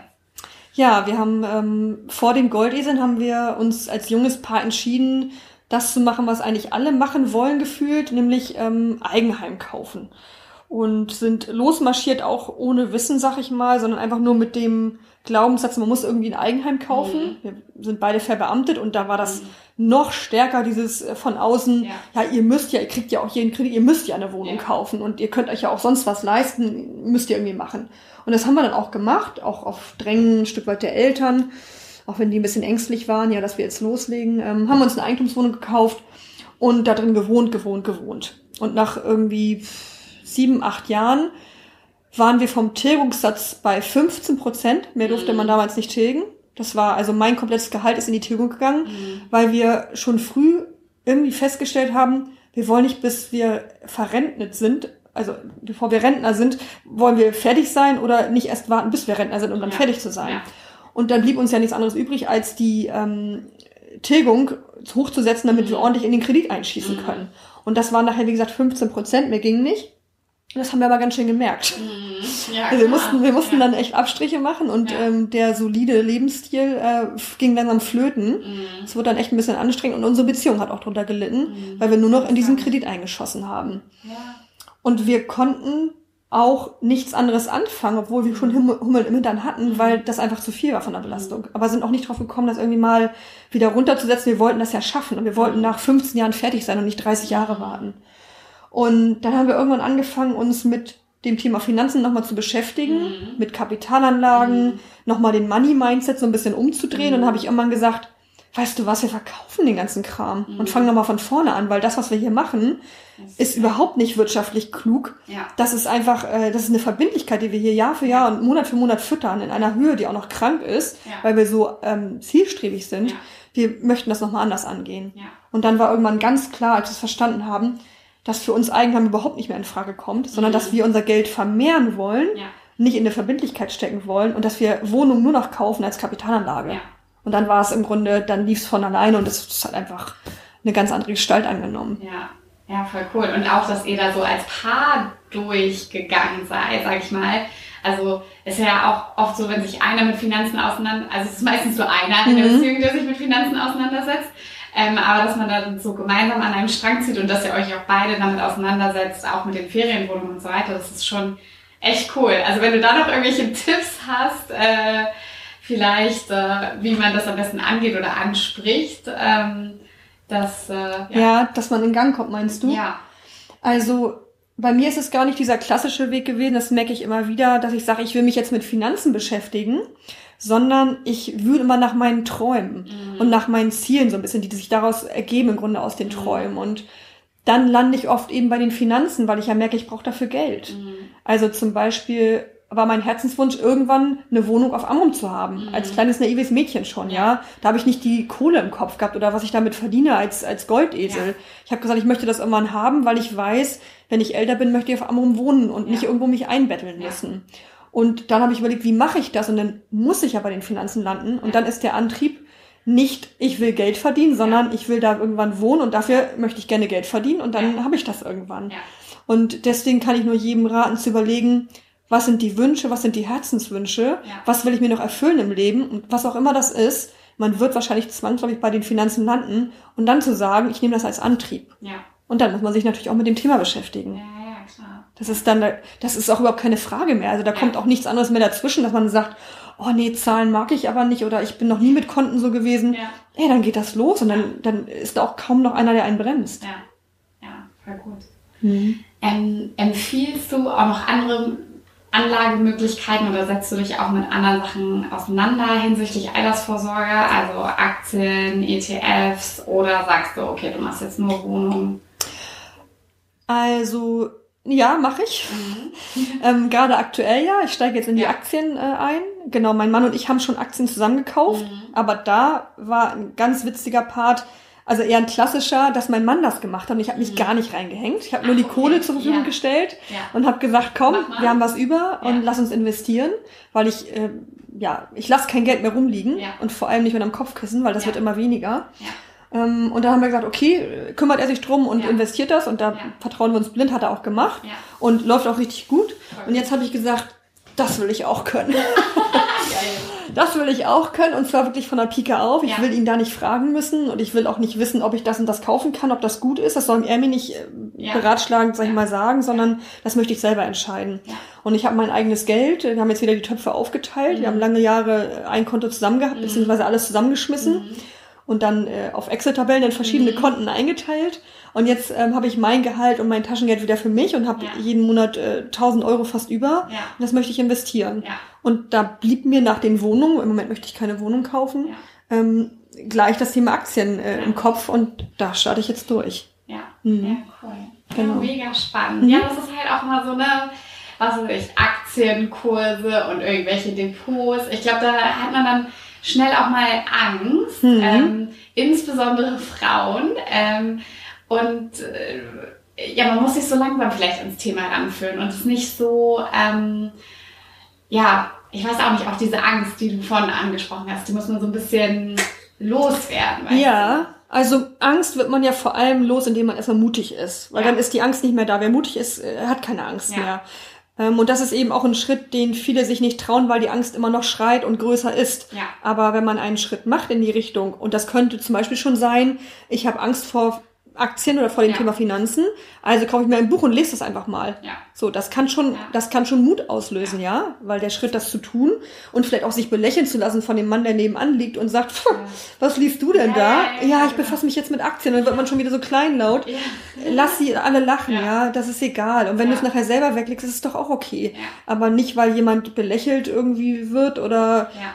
S2: Ja, wir haben ähm, vor den Goldeseln haben wir uns als junges Paar entschieden, das zu machen, was eigentlich alle machen wollen, gefühlt, nämlich ähm, Eigenheim kaufen. Und sind losmarschiert auch ohne Wissen, sag ich mal, sondern einfach nur mit dem Glaubenssatz, man muss irgendwie ein Eigenheim kaufen. Wir sind beide verbeamtet und da war das noch stärker, dieses äh, von außen,
S1: Ja.
S2: ja. ihr müsst ja, ihr kriegt ja auch jeden Kredit, ihr müsst ja eine Wohnung
S1: Ja.
S2: kaufen und ihr könnt euch ja auch sonst was leisten, müsst ihr irgendwie machen. Und das haben wir dann auch gemacht, auch auf Drängen ein Stück weit der Eltern, auch wenn die ein bisschen ängstlich waren, ja, dass wir jetzt loslegen, ähm, haben uns eine Eigentumswohnung gekauft und da drin gewohnt, gewohnt, gewohnt. Und nach irgendwie sieben, acht Jahren waren wir vom Tilgungssatz bei 15 Prozent. Mehr durfte man damals nicht tilgen. Das war, also mein komplettes Gehalt ist in die Tilgung gegangen, weil wir schon früh irgendwie festgestellt haben, wir wollen nicht, bis wir verrentnet sind, also bevor wir Rentner sind, wollen wir fertig sein oder nicht erst warten, bis wir Rentner sind, um dann
S1: Ja.
S2: fertig zu sein.
S1: Ja.
S2: Und dann blieb uns ja nichts anderes übrig, als die ähm, Tilgung hochzusetzen, damit wir ordentlich in den Kredit einschießen können. Und das waren nachher, wie gesagt, 15 Prozent, mehr ging nicht. Das haben wir aber ganz schön gemerkt.
S1: Ja,
S2: Also wir mussten, wir mussten
S1: ja.
S2: dann echt Abstriche machen und
S1: Ja.
S2: ähm, der solide Lebensstil äh, ging langsam flöten.
S1: Mhm.
S2: Es wurde dann echt ein bisschen anstrengend und unsere Beziehung hat auch drunter gelitten,
S1: Mhm.
S2: weil wir nur noch in diesen Kredit eingeschossen haben. Und wir konnten auch nichts anderes anfangen, obwohl wir schon Hummel im Hintern hatten, weil das einfach zu viel war von der Belastung. Aber sind auch nicht drauf gekommen, das irgendwie mal wieder runterzusetzen. Wir wollten das ja schaffen und wir wollten nach 15 Jahren fertig sein und nicht 30 Jahre warten. Und dann haben wir irgendwann angefangen, uns mit dem Thema Finanzen nochmal zu beschäftigen, mit Kapitalanlagen, nochmal den Money-Mindset so ein bisschen umzudrehen. Und dann habe ich irgendwann gesagt, weißt du was, wir verkaufen den ganzen Kram und fangen nochmal von vorne an, weil das, was wir hier machen, ist überhaupt nicht wirtschaftlich klug.
S1: Ja.
S2: Das ist einfach, äh, das ist eine Verbindlichkeit, die wir hier Jahr für Jahr und Monat für Monat füttern, in einer Höhe, die auch noch krank ist,
S1: Ja.
S2: weil wir so ähm, zielstrebig sind.
S1: Ja.
S2: Wir möchten das nochmal anders angehen.
S1: Ja.
S2: Und dann war irgendwann ganz klar, als wir es verstanden haben, dass für uns Eigenheim überhaupt nicht mehr in Frage kommt, sondern dass wir unser Geld vermehren wollen,
S1: Ja.
S2: nicht in eine Verbindlichkeit stecken wollen und dass wir Wohnungen nur noch kaufen als Kapitalanlage.
S1: Ja.
S2: Und dann war es im Grunde, dann lief es von alleine und es es hat einfach eine ganz andere Gestalt angenommen.
S1: Ja, ja, voll cool. Und auch, dass ihr da so als Paar durchgegangen seid, sag ich mal. Also ist ja auch oft so, wenn sich einer mit Finanzen auseinander, also es ist meistens so einer in der
S2: Mhm.
S1: Beziehung, der sich mit Finanzen auseinandersetzt. Ähm, aber dass man dann so gemeinsam an einem Strang zieht und dass ihr euch auch beide damit auseinandersetzt, auch mit den Ferienwohnungen und so weiter, das ist schon echt cool. Also wenn du da noch irgendwelche Tipps hast, äh, vielleicht, äh, wie man das am besten angeht oder anspricht, ähm, das, äh, ja.
S2: Ja. dass man in Gang kommt, meinst du?
S1: ja.
S2: Also bei mir ist es gar nicht dieser klassische Weg gewesen, das merke ich immer wieder, dass ich sage, ich will mich jetzt mit Finanzen beschäftigen, sondern ich wühle immer nach meinen Träumen und nach meinen Zielen so ein bisschen, die sich daraus ergeben im Grunde aus den Träumen. Und dann lande ich oft eben bei den Finanzen, weil ich ja merke, ich brauche dafür Geld. Also zum Beispiel war mein Herzenswunsch, irgendwann eine Wohnung auf Amrum zu haben. Als kleines naives Mädchen schon, ja. Da habe ich nicht die Kohle im Kopf gehabt oder was ich damit verdiene als, als Goldesel.
S1: Ja.
S2: Ich habe gesagt, ich möchte das irgendwann haben, weil ich weiß, wenn ich älter bin, möchte ich auf Amrum wohnen und
S1: Ja.
S2: nicht irgendwo mich einbetteln
S1: Ja.
S2: müssen. Und dann habe ich überlegt, wie mache ich das? Und dann muss ich ja bei den Finanzen landen. Und dann ist der Antrieb nicht, ich will Geld verdienen, sondern ich will da irgendwann wohnen und dafür möchte ich gerne Geld verdienen und dann habe ich das irgendwann. Und deswegen kann ich nur jedem raten zu überlegen, was sind die Wünsche, was sind die Herzenswünsche, was will ich mir noch erfüllen im Leben und was auch immer das ist. Man wird wahrscheinlich zwangsläufig bei den Finanzen landen und dann zu sagen, ich nehme das als Antrieb.
S1: Ja.
S2: Und dann muss man sich natürlich auch mit dem Thema beschäftigen.
S1: Ja.
S2: Das ist dann, das ist auch überhaupt keine Frage mehr. Also da kommt auch nichts anderes mehr dazwischen, dass man sagt, oh nee, Zahlen mag ich aber nicht oder ich bin noch nie mit Konten so gewesen.
S1: Ja.
S2: Ey, dann geht das los und dann, dann ist da auch kaum noch einer, der einen bremst.
S1: Ja. Ja, voll gut.
S2: Mhm.
S1: Ähm, empfiehlst du auch noch andere Anlagemöglichkeiten oder setzt du dich auch mit anderen Sachen auseinander hinsichtlich Altersvorsorge, also Aktien, ETFs oder sagst du, okay, du machst jetzt nur Wohnungen?
S2: Also, ja, mache ich. ähm, Gerade aktuell ja. Ich steige jetzt in die
S1: Ja.
S2: Aktien äh, ein. Genau, mein Mann und ich haben schon Aktien zusammengekauft.
S1: Mhm.
S2: Aber da war ein ganz witziger Part. Also eher ein klassischer, dass mein Mann das gemacht hat und ich habe mich
S1: Mhm.
S2: gar nicht reingehängt. Ich habe nur die
S1: Ach, okay.
S2: Kohle zur Verfügung
S1: Ja.
S2: gestellt
S1: Ja.
S2: und habe gesagt, komm, wir haben was über und
S1: Ja.
S2: lass uns investieren, weil ich äh, ja, ich lasse kein Geld mehr rumliegen
S1: Ja.
S2: und vor allem nicht mit am Kopfkissen, weil das
S1: Ja.
S2: wird immer weniger. Ähm, und dann haben wir gesagt, okay, kümmert er sich drum und
S1: Ja.
S2: investiert das und da
S1: Ja.
S2: vertrauen wir uns blind, hat er auch gemacht
S1: Ja.
S2: und läuft auch richtig gut. Und jetzt habe ich gesagt, das will ich auch können. Das will ich auch können und zwar wirklich von der Pike auf. Ich will ihn da nicht fragen müssen und ich will auch nicht wissen, ob ich das und das kaufen kann, ob das gut ist. Das soll er mir nicht äh, beratschlagend, sag ich mal, sagen, sondern das möchte ich selber entscheiden. Und ich habe mein eigenes Geld. Wir haben jetzt wieder die Töpfe aufgeteilt. Wir haben lange Jahre ein Konto zusammen gehabt,
S1: Mhm.
S2: beziehungsweise alles zusammengeschmissen
S1: Mhm.
S2: Und dann äh, auf Excel-Tabellen in verschiedene
S1: Mhm.
S2: Konten eingeteilt. Und jetzt ähm, habe ich mein Gehalt und mein Taschengeld wieder für mich und habe
S1: Ja.
S2: jeden Monat äh, 1000 Euro fast über.
S1: Ja.
S2: Und das möchte ich investieren.
S1: Ja.
S2: Und da blieb mir nach den Wohnungen, im Moment möchte ich keine Wohnung kaufen, ähm, gleich das Thema Aktien äh, im Kopf und da starte ich jetzt durch.
S1: Ja,
S2: Mhm.
S1: ja, cool.
S2: Genau.
S1: Mega spannend.
S2: Mhm.
S1: Ja, das ist halt auch mal so eine, was weiß ich, Aktienkurse und irgendwelche Depots. Ich glaube, da hat man dann schnell auch mal Angst,
S2: Mhm.
S1: ähm, insbesondere Frauen. Ähm, und äh, ja, man muss sich so langsam vielleicht ins Thema ranführen und es nicht so, ähm, ja, ich weiß auch nicht, auch diese Angst, die du vorhin angesprochen hast, die muss man so ein bisschen loswerden.
S2: Ja, also Angst wird man ja vor allem los, indem man erstmal mutig ist. Weil
S1: Ja.
S2: dann ist die Angst nicht mehr da. Wer mutig ist, äh, hat keine Angst
S1: Ja.
S2: mehr. Ähm, und das ist eben auch ein Schritt, den viele sich nicht trauen, weil die Angst immer noch schreit und größer ist.
S1: Ja.
S2: Aber wenn man einen Schritt macht in die Richtung, und das könnte zum Beispiel schon sein, ich habe Angst vor Aktien oder vor dem
S1: Ja.
S2: Thema Finanzen, also kaufe ich mir ein Buch und lese das einfach mal.
S1: Ja.
S2: So, das kann schon,
S1: Ja.
S2: das kann schon Mut auslösen, ja. weil der Schritt, das zu tun und vielleicht auch sich belächeln zu lassen von dem Mann, der nebenan liegt und sagt, "Pff, was liest du denn da?
S1: ja,
S2: ich befasse mich jetzt mit Aktien. Dann wird man schon wieder so kleinlaut. Lass sie alle lachen,
S1: Ja.
S2: das ist egal. Und wenn du es nachher selber weglegst, ist es doch auch okay.
S1: Ja.
S2: Aber nicht, weil jemand belächelt irgendwie wird oder
S1: Ja.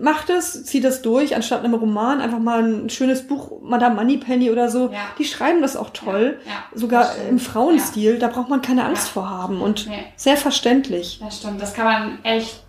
S2: Macht es, zieht es durch, anstatt einem Roman einfach mal ein schönes Buch, Madame Moneypenny oder so.
S1: Ja.
S2: Die schreiben das auch toll.
S1: Ja, ja,
S2: Sogar
S1: das
S2: im Frauenstil, da braucht man keine Angst vor haben und
S1: Nee.
S2: sehr verständlich.
S1: Das stimmt, das kann man echt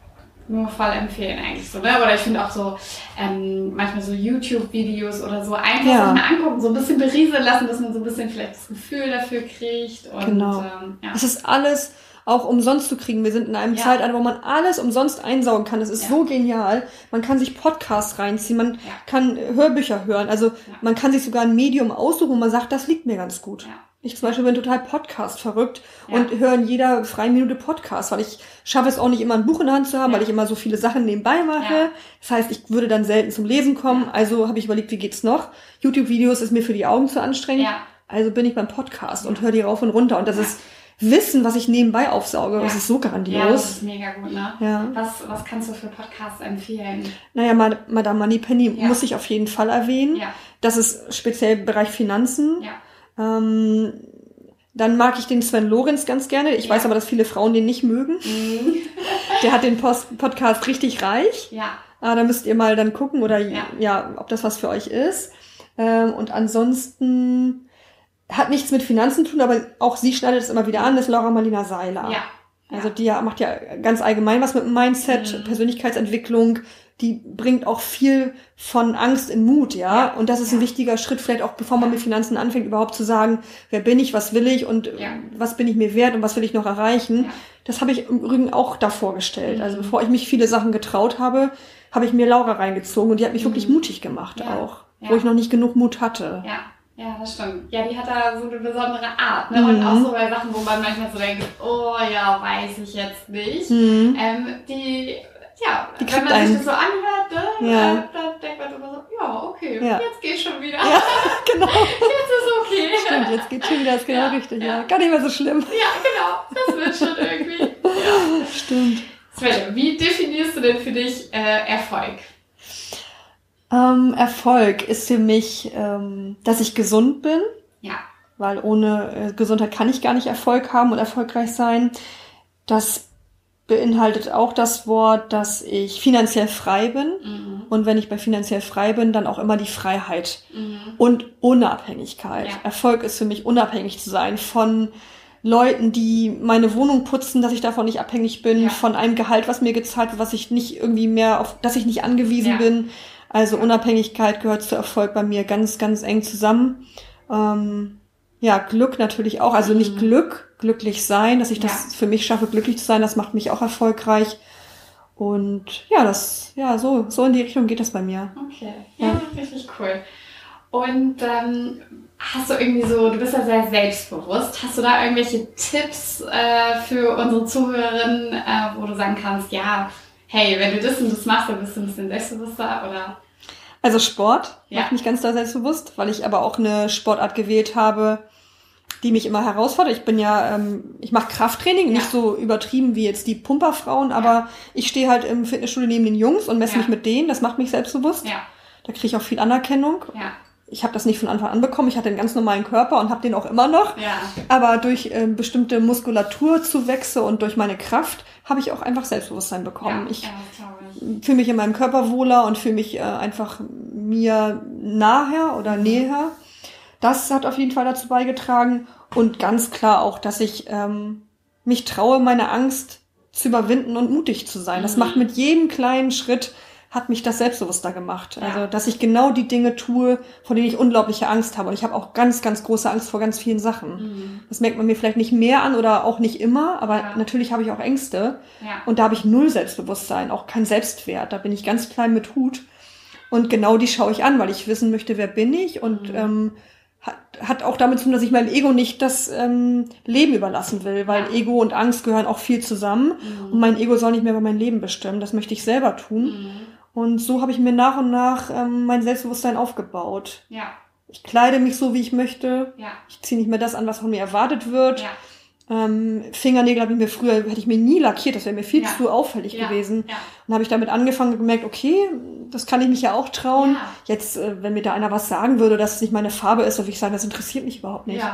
S1: nur voll empfehlen eigentlich so, ne? Oder ich finde auch so ähm, manchmal so YouTube-Videos oder so einfach
S2: Ja.
S1: mal angucken, so ein bisschen berieseln lassen, dass man so ein bisschen vielleicht das Gefühl dafür kriegt und
S2: Genau.
S1: ähm, ja.
S2: Es ist alles auch umsonst zu kriegen. Wir sind in einem
S1: Ja.
S2: Zeitalter, wo man alles umsonst einsaugen kann. Das ist
S1: Ja.
S2: so genial. Man kann sich Podcasts reinziehen, man
S1: Ja.
S2: kann Hörbücher hören. Also man kann sich sogar ein Medium aussuchen, wo man sagt, das liegt mir ganz gut. Ich zum Beispiel bin total Podcast verrückt und höre in jeder freien Minute Podcast, weil ich schaffe es auch nicht immer ein Buch in der Hand zu haben, weil ich immer so viele Sachen nebenbei mache. Das heißt, ich würde dann selten zum Lesen kommen. Also habe ich überlegt, wie geht's noch? YouTube-Videos ist mir für die Augen zu anstrengend.
S1: Ja.
S2: Also bin ich beim Podcast und höre die rauf und runter. Und das ist Wissen, was ich nebenbei aufsauge.
S1: Ja.
S2: Das ist so
S1: ja, das
S2: grandios.
S1: ist mega gut, ne?
S2: Ja.
S1: Was, was kannst du für Podcasts empfehlen?
S2: Naja, Ma- Madame Moneypenny
S1: Ja.
S2: muss ich auf jeden Fall erwähnen.
S1: Ja,
S2: Das ist speziell im Bereich Finanzen.
S1: ja.
S2: Ähm, dann mag ich den Sven Lorenz ganz gerne. Ich
S1: Ja.
S2: weiß aber, dass viele Frauen den nicht mögen.
S1: Mhm.
S2: Der hat den Post Podcast richtig reich.
S1: Ja,
S2: Ah, da müsst ihr mal dann gucken oder
S1: Ja.
S2: ja, ob das was für euch ist. Ähm, und ansonsten hat nichts mit Finanzen zu tun, aber auch sie schneidet es immer wieder an, das ist Laura Marlina Seiler.
S1: ja.
S2: Also die macht ja ganz allgemein was mit Mindset,
S1: Mhm.
S2: Persönlichkeitsentwicklung. Die bringt auch viel von Angst in Mut, ja. Und das ist ein
S1: Ja.
S2: wichtiger Schritt, vielleicht auch bevor man mit Finanzen anfängt, überhaupt zu sagen, wer bin ich, was will ich und
S1: Ja.
S2: was bin ich mir wert und was will ich noch erreichen.
S1: Ja.
S2: Das habe ich im Übrigen auch davor gestellt.
S1: Mhm.
S2: Also bevor ich mich viele Sachen getraut habe, habe ich mir Laura reingezogen und die hat mich wirklich
S1: Mhm.
S2: mutig gemacht auch, wo ich noch nicht genug Mut hatte.
S1: Ja, ja, das stimmt. Ja, die hat da so eine besondere Art. Ne? Und
S2: Mhm.
S1: auch so bei Sachen, wo man manchmal so denkt, oh ja, weiß ich jetzt nicht.
S2: Mhm.
S1: Ähm, die, ja,
S2: Die
S1: wenn man sich
S2: einen.
S1: das so anhört, ne,
S2: Ja.
S1: äh, dann denkt man immer so, ja, okay,
S2: Ja.
S1: jetzt geht schon wieder.
S2: Ja, genau.
S1: Jetzt ist okay.
S2: Stimmt, jetzt geht's schon wieder, ist genau
S1: Ja,
S2: richtig. Ja. Gar nicht mehr so schlimm.
S1: Ja, genau. Das wird schon irgendwie. Ja.
S2: Stimmt.
S1: Svenja, wie definierst du denn für dich äh, Erfolg?
S2: Ähm, Erfolg ist für mich, ähm, dass ich gesund bin,
S1: Ja.
S2: weil ohne äh, Gesundheit kann ich gar nicht Erfolg haben und erfolgreich sein. Das beinhaltet auch das Wort, dass ich finanziell frei bin.
S1: Mhm.
S2: Und wenn ich bei finanziell frei bin, dann auch immer die Freiheit
S1: Mhm.
S2: und Unabhängigkeit.
S1: Ja.
S2: Erfolg ist für mich unabhängig zu sein von Leuten, die meine Wohnung putzen, dass ich davon nicht abhängig bin,
S1: Ja.
S2: von einem Gehalt, was mir gezahlt wird, was ich nicht irgendwie mehr auf, dass ich nicht angewiesen
S1: Ja.
S2: bin. Also Unabhängigkeit gehört zu Erfolg bei mir ganz, ganz eng zusammen. Ähm, ja, Glück natürlich auch. Also nicht mhm. Glück, glücklich sein, dass ich das ja. für mich schaffe, glücklich zu sein, das macht mich auch erfolgreich. Und ja, das, ja, so, so in die Richtung geht das bei mir.
S1: Okay. Ja, ja. richtig cool. Und ähm, hast du irgendwie so, du bist ja sehr selbstbewusst, hast du da irgendwelche Tipps äh, für unsere Zuhörerinnen, äh, wo du sagen kannst, ja, hey, wenn du das und das machst, dann bist du ein bisschen selbstbewusster oder?
S2: Also Sport ja. macht mich ganz da selbstbewusst, weil ich aber auch eine Sportart gewählt habe, die mich immer herausfordert. Ich bin ja, ähm, ich mache Krafttraining, ja. nicht so übertrieben wie jetzt die Pumperfrauen, aber ja. ich stehe halt im Fitnessstudio neben den Jungs und messe mich mit denen. Das macht mich selbstbewusst. Ja. Da kriege ich auch viel Anerkennung. Ja ich habe das nicht von Anfang an bekommen. Ich hatte einen ganz normalen Körper und habe den auch immer noch. Ja. Aber durch äh, bestimmte Muskulaturzuwächse und durch meine Kraft habe ich auch einfach Selbstbewusstsein bekommen. Ja, ich ja, fühle mich in meinem Körper wohler und fühle mich äh, einfach mir naher oder mhm. näher. Das hat auf jeden Fall dazu beigetragen. Und ganz klar auch, dass ich ähm, mich traue, meine Angst zu überwinden und mutig zu sein. Das mhm. macht mit jedem kleinen Schritt hat mich das selbstbewusster gemacht. Ja. Also, dass ich genau die Dinge tue, vor denen ich unglaubliche Angst habe. Und ich habe auch ganz, ganz große Angst vor ganz vielen Sachen. Mhm. Das merkt man mir vielleicht nicht mehr an oder auch nicht immer, aber ja. natürlich habe ich auch Ängste. Ja. Und da habe ich null Selbstbewusstsein, auch kein Selbstwert. Da bin ich ganz klein mit Hut. Und genau die schaue ich an, weil ich wissen möchte, wer bin ich und mhm. ähm, hat, hat auch damit zu tun, dass ich meinem Ego nicht das ähm, Leben überlassen will, weil ja. Ego und Angst gehören auch viel zusammen mhm. und mein Ego soll nicht mehr über mein Leben bestimmen. Das möchte ich selber tun. Mhm. Und so habe ich mir nach und nach ähm, mein Selbstbewusstsein aufgebaut. Ja. Ich kleide mich so, wie ich möchte. Ja. Ich ziehe nicht mehr das an, was von mir erwartet wird. Ja. Ähm, Fingernägel habe ich mir früher, hätte ich mir nie lackiert, das wäre mir viel ja. zu auffällig ja. gewesen. Ja. Und habe ich damit angefangen und gemerkt, okay, das kann ich mich ja auch trauen. Jetzt, äh, wenn mir da einer was sagen würde, dass es nicht meine Farbe ist, würde ich sagen, das interessiert mich überhaupt nicht.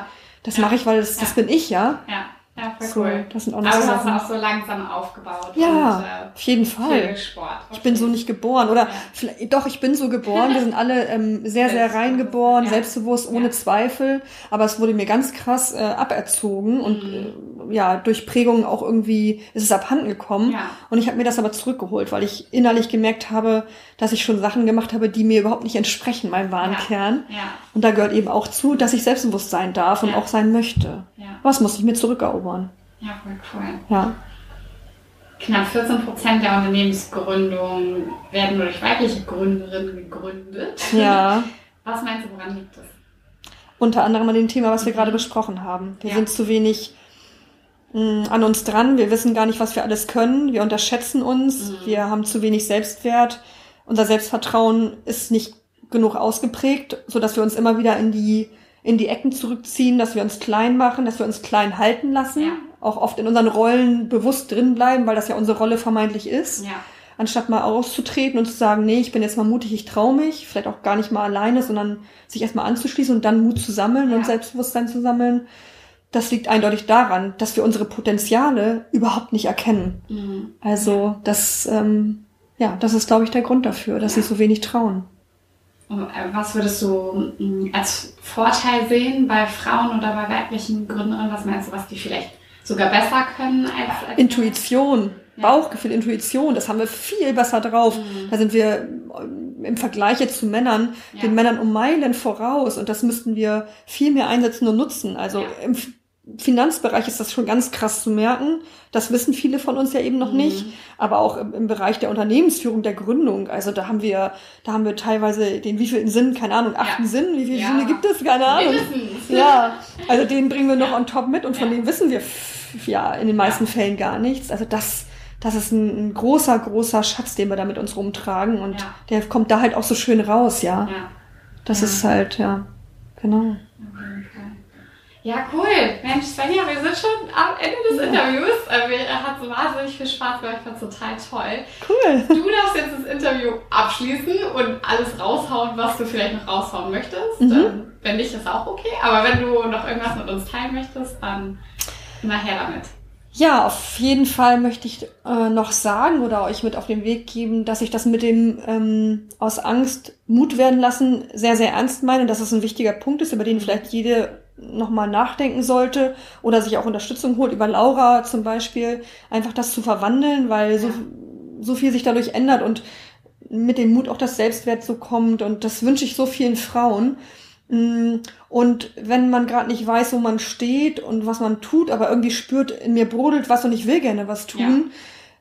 S2: Das mache ich, weil das, das bin ich, ja. Ja.
S1: Ja, voll so, cool. Das sind auch noch Aber so hast du auch so langsam aufgebaut.
S2: Ja, und, äh, auf jeden Fall. Sport. Ich bin so nicht geboren. Oder ja. doch, ich bin so geboren. Wir sind alle ähm, sehr, sehr rein geboren, ja. selbstbewusst, ohne ja. Zweifel. Aber es wurde mir ganz krass äh, aberzogen. Mhm. Und äh, ja, durch Prägungen auch irgendwie ist es abhanden gekommen. Und ich habe mir das aber zurückgeholt, weil ich innerlich gemerkt habe, dass ich schon Sachen gemacht habe, die mir überhaupt nicht entsprechen, meinem wahren Kern. Und da gehört eben auch zu, dass ich selbstbewusst sein darf und auch sein möchte. Was muss ich mir zurückerobern? Geworden.
S1: Ja, voll cool. Ja. Knapp 14 Prozent der Unternehmensgründungen werden nur durch weibliche Gründerinnen gegründet. Ja. Was meinst du, woran liegt das?
S2: Unter anderem an dem Thema, was wir mhm. gerade besprochen haben. Wir ja. sind zu wenig mh, mm, an uns dran. Wir wissen gar nicht, was wir alles können. Wir unterschätzen uns. Mhm. Wir haben zu wenig Selbstwert. Unser Selbstvertrauen ist nicht genug ausgeprägt, so dass wir uns immer wieder in die in die Ecken zurückziehen, dass wir uns klein machen, dass wir uns klein halten lassen, ja. auch oft in unseren Rollen bewusst drin bleiben, weil das ja unsere Rolle vermeintlich ist. Ja. Anstatt mal auszutreten und zu sagen, nee, ich bin jetzt mal mutig, ich traue mich, vielleicht auch gar nicht mal alleine, sondern sich erstmal anzuschließen und dann Mut zu sammeln ja. und Selbstbewusstsein zu sammeln. Das liegt eindeutig daran, dass wir unsere Potenziale überhaupt nicht erkennen. Mhm. Also das, ähm, ja, das ist, glaube ich, der Grund dafür, dass sie so wenig trauen.
S1: Äh, was würdest du mm, als Vorteil sehen bei Frauen oder bei weiblichen Gründerinnen? Was meinst du, was die vielleicht sogar besser können als, als
S2: Intuition, ja. Bauchgefühl, Intuition, das haben wir viel besser drauf. Mhm. Da sind wir äh, im Vergleich jetzt zu Männern, ja. den Männern um Meilen voraus und das müssten wir viel mehr einsetzen und nutzen. Also ja. im Finanzbereich ist das schon ganz krass zu merken. Das wissen viele von uns ja eben noch mhm. nicht. Aber auch im, im, Bereich der Unternehmensführung, der Gründung. Also da haben wir, da haben wir teilweise den wievielten Sinn, keine Ahnung, achten ja. Sinn. Wie viele ja. Sinne gibt es? Keine Ahnung. Ja. Also den bringen wir noch on top mit und von ja. dem wissen wir ja in den meisten Fällen gar nichts. Also das, das ist ein, ein, großer, großer Schatz, den wir da mit uns rumtragen. Und der kommt da halt auch so schön raus, ja. Das ist halt, ja, genau.
S1: Ja, cool. Mensch, Svenja, wir sind schon am Ende des ja. Interviews. Äh, mir hat so wahnsinnig viel Spaß gemacht. Ich fand es total toll. Cool. Du darfst jetzt das Interview abschließen und alles raushauen, was du vielleicht noch raushauen möchtest. Mhm. Ähm, wenn nicht, ist auch okay. Aber wenn du noch irgendwas mit uns teilen möchtest, dann nachher damit.
S2: Ja, auf jeden Fall möchte ich äh, noch sagen oder euch mit auf den Weg geben, dass ich das mit dem ähm, aus Angst Mut werden lassen sehr, sehr ernst meine und dass es ein wichtiger Punkt ist, über den vielleicht jede nochmal nachdenken sollte oder sich auch Unterstützung holt, über Laura zum Beispiel, einfach das zu verwandeln, weil so, so viel sich dadurch ändert und mit dem Mut auch das Selbstwert so kommt und das wünsche ich so vielen Frauen. Mm, und wenn man gerade nicht weiß, wo man steht und was man tut, aber irgendwie spürt, in mir brodelt was und ich will gerne was tun, ja.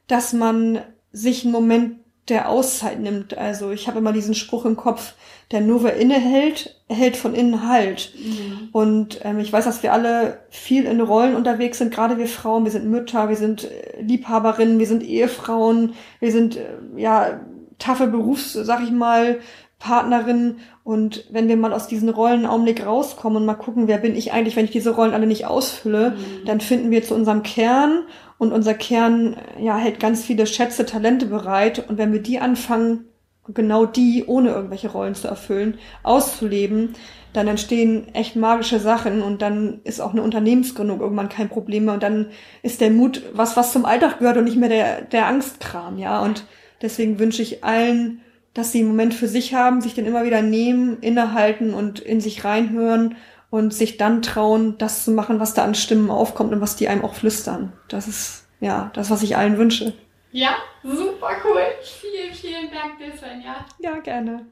S2: dass man sich einen Moment der Auszeit nimmt. Also ich habe immer diesen Spruch im Kopf, der nur wer innehält, hält von innen Halt. Mhm. Und ähm, ich weiß, dass wir alle viel in Rollen unterwegs sind, gerade wir Frauen, wir sind Mütter, wir sind äh, Liebhaberinnen, wir sind Ehefrauen, wir sind äh, ja taffe Berufs, sag ich mal, Partnerin. Und wenn wir mal aus diesen Rollen Augenblick rauskommen und mal gucken, wer bin ich eigentlich, wenn ich diese Rollen alle nicht ausfülle, mhm. dann finden wir zu unserem Kern und unser Kern ja hält ganz viele Schätze, Talente bereit. Und wenn wir die anfangen, genau die, ohne irgendwelche Rollen zu erfüllen, auszuleben, dann entstehen echt magische Sachen und dann ist auch eine Unternehmensgründung irgendwann kein Problem mehr und dann ist der Mut was, was zum Alltag gehört und nicht mehr der, der Angstkram, ja. Und deswegen wünsche ich allen, dass sie einen Moment für sich haben, sich den immer wieder nehmen, innehalten und in sich reinhören und sich dann trauen, das zu machen, was da an Stimmen aufkommt und was die einem auch flüstern. Das ist ja das, was ich allen wünsche.
S1: Ja, super cool. Vielen, vielen Dank dir, Svenja.
S2: Ja, gerne.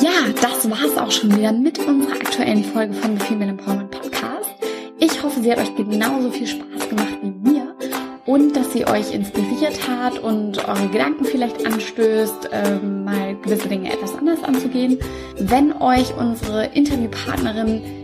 S1: Ja, das war's auch schon wieder mit unserer aktuellen Folge von The Female Empowerment Podcast. Ich hoffe, sie hat euch genauso viel Spaß gemacht wie mir und dass sie euch inspiriert hat und eure Gedanken vielleicht anstößt, ähm, mal gewisse Dinge etwas anders anzugehen. Wenn euch unsere Interviewpartnerin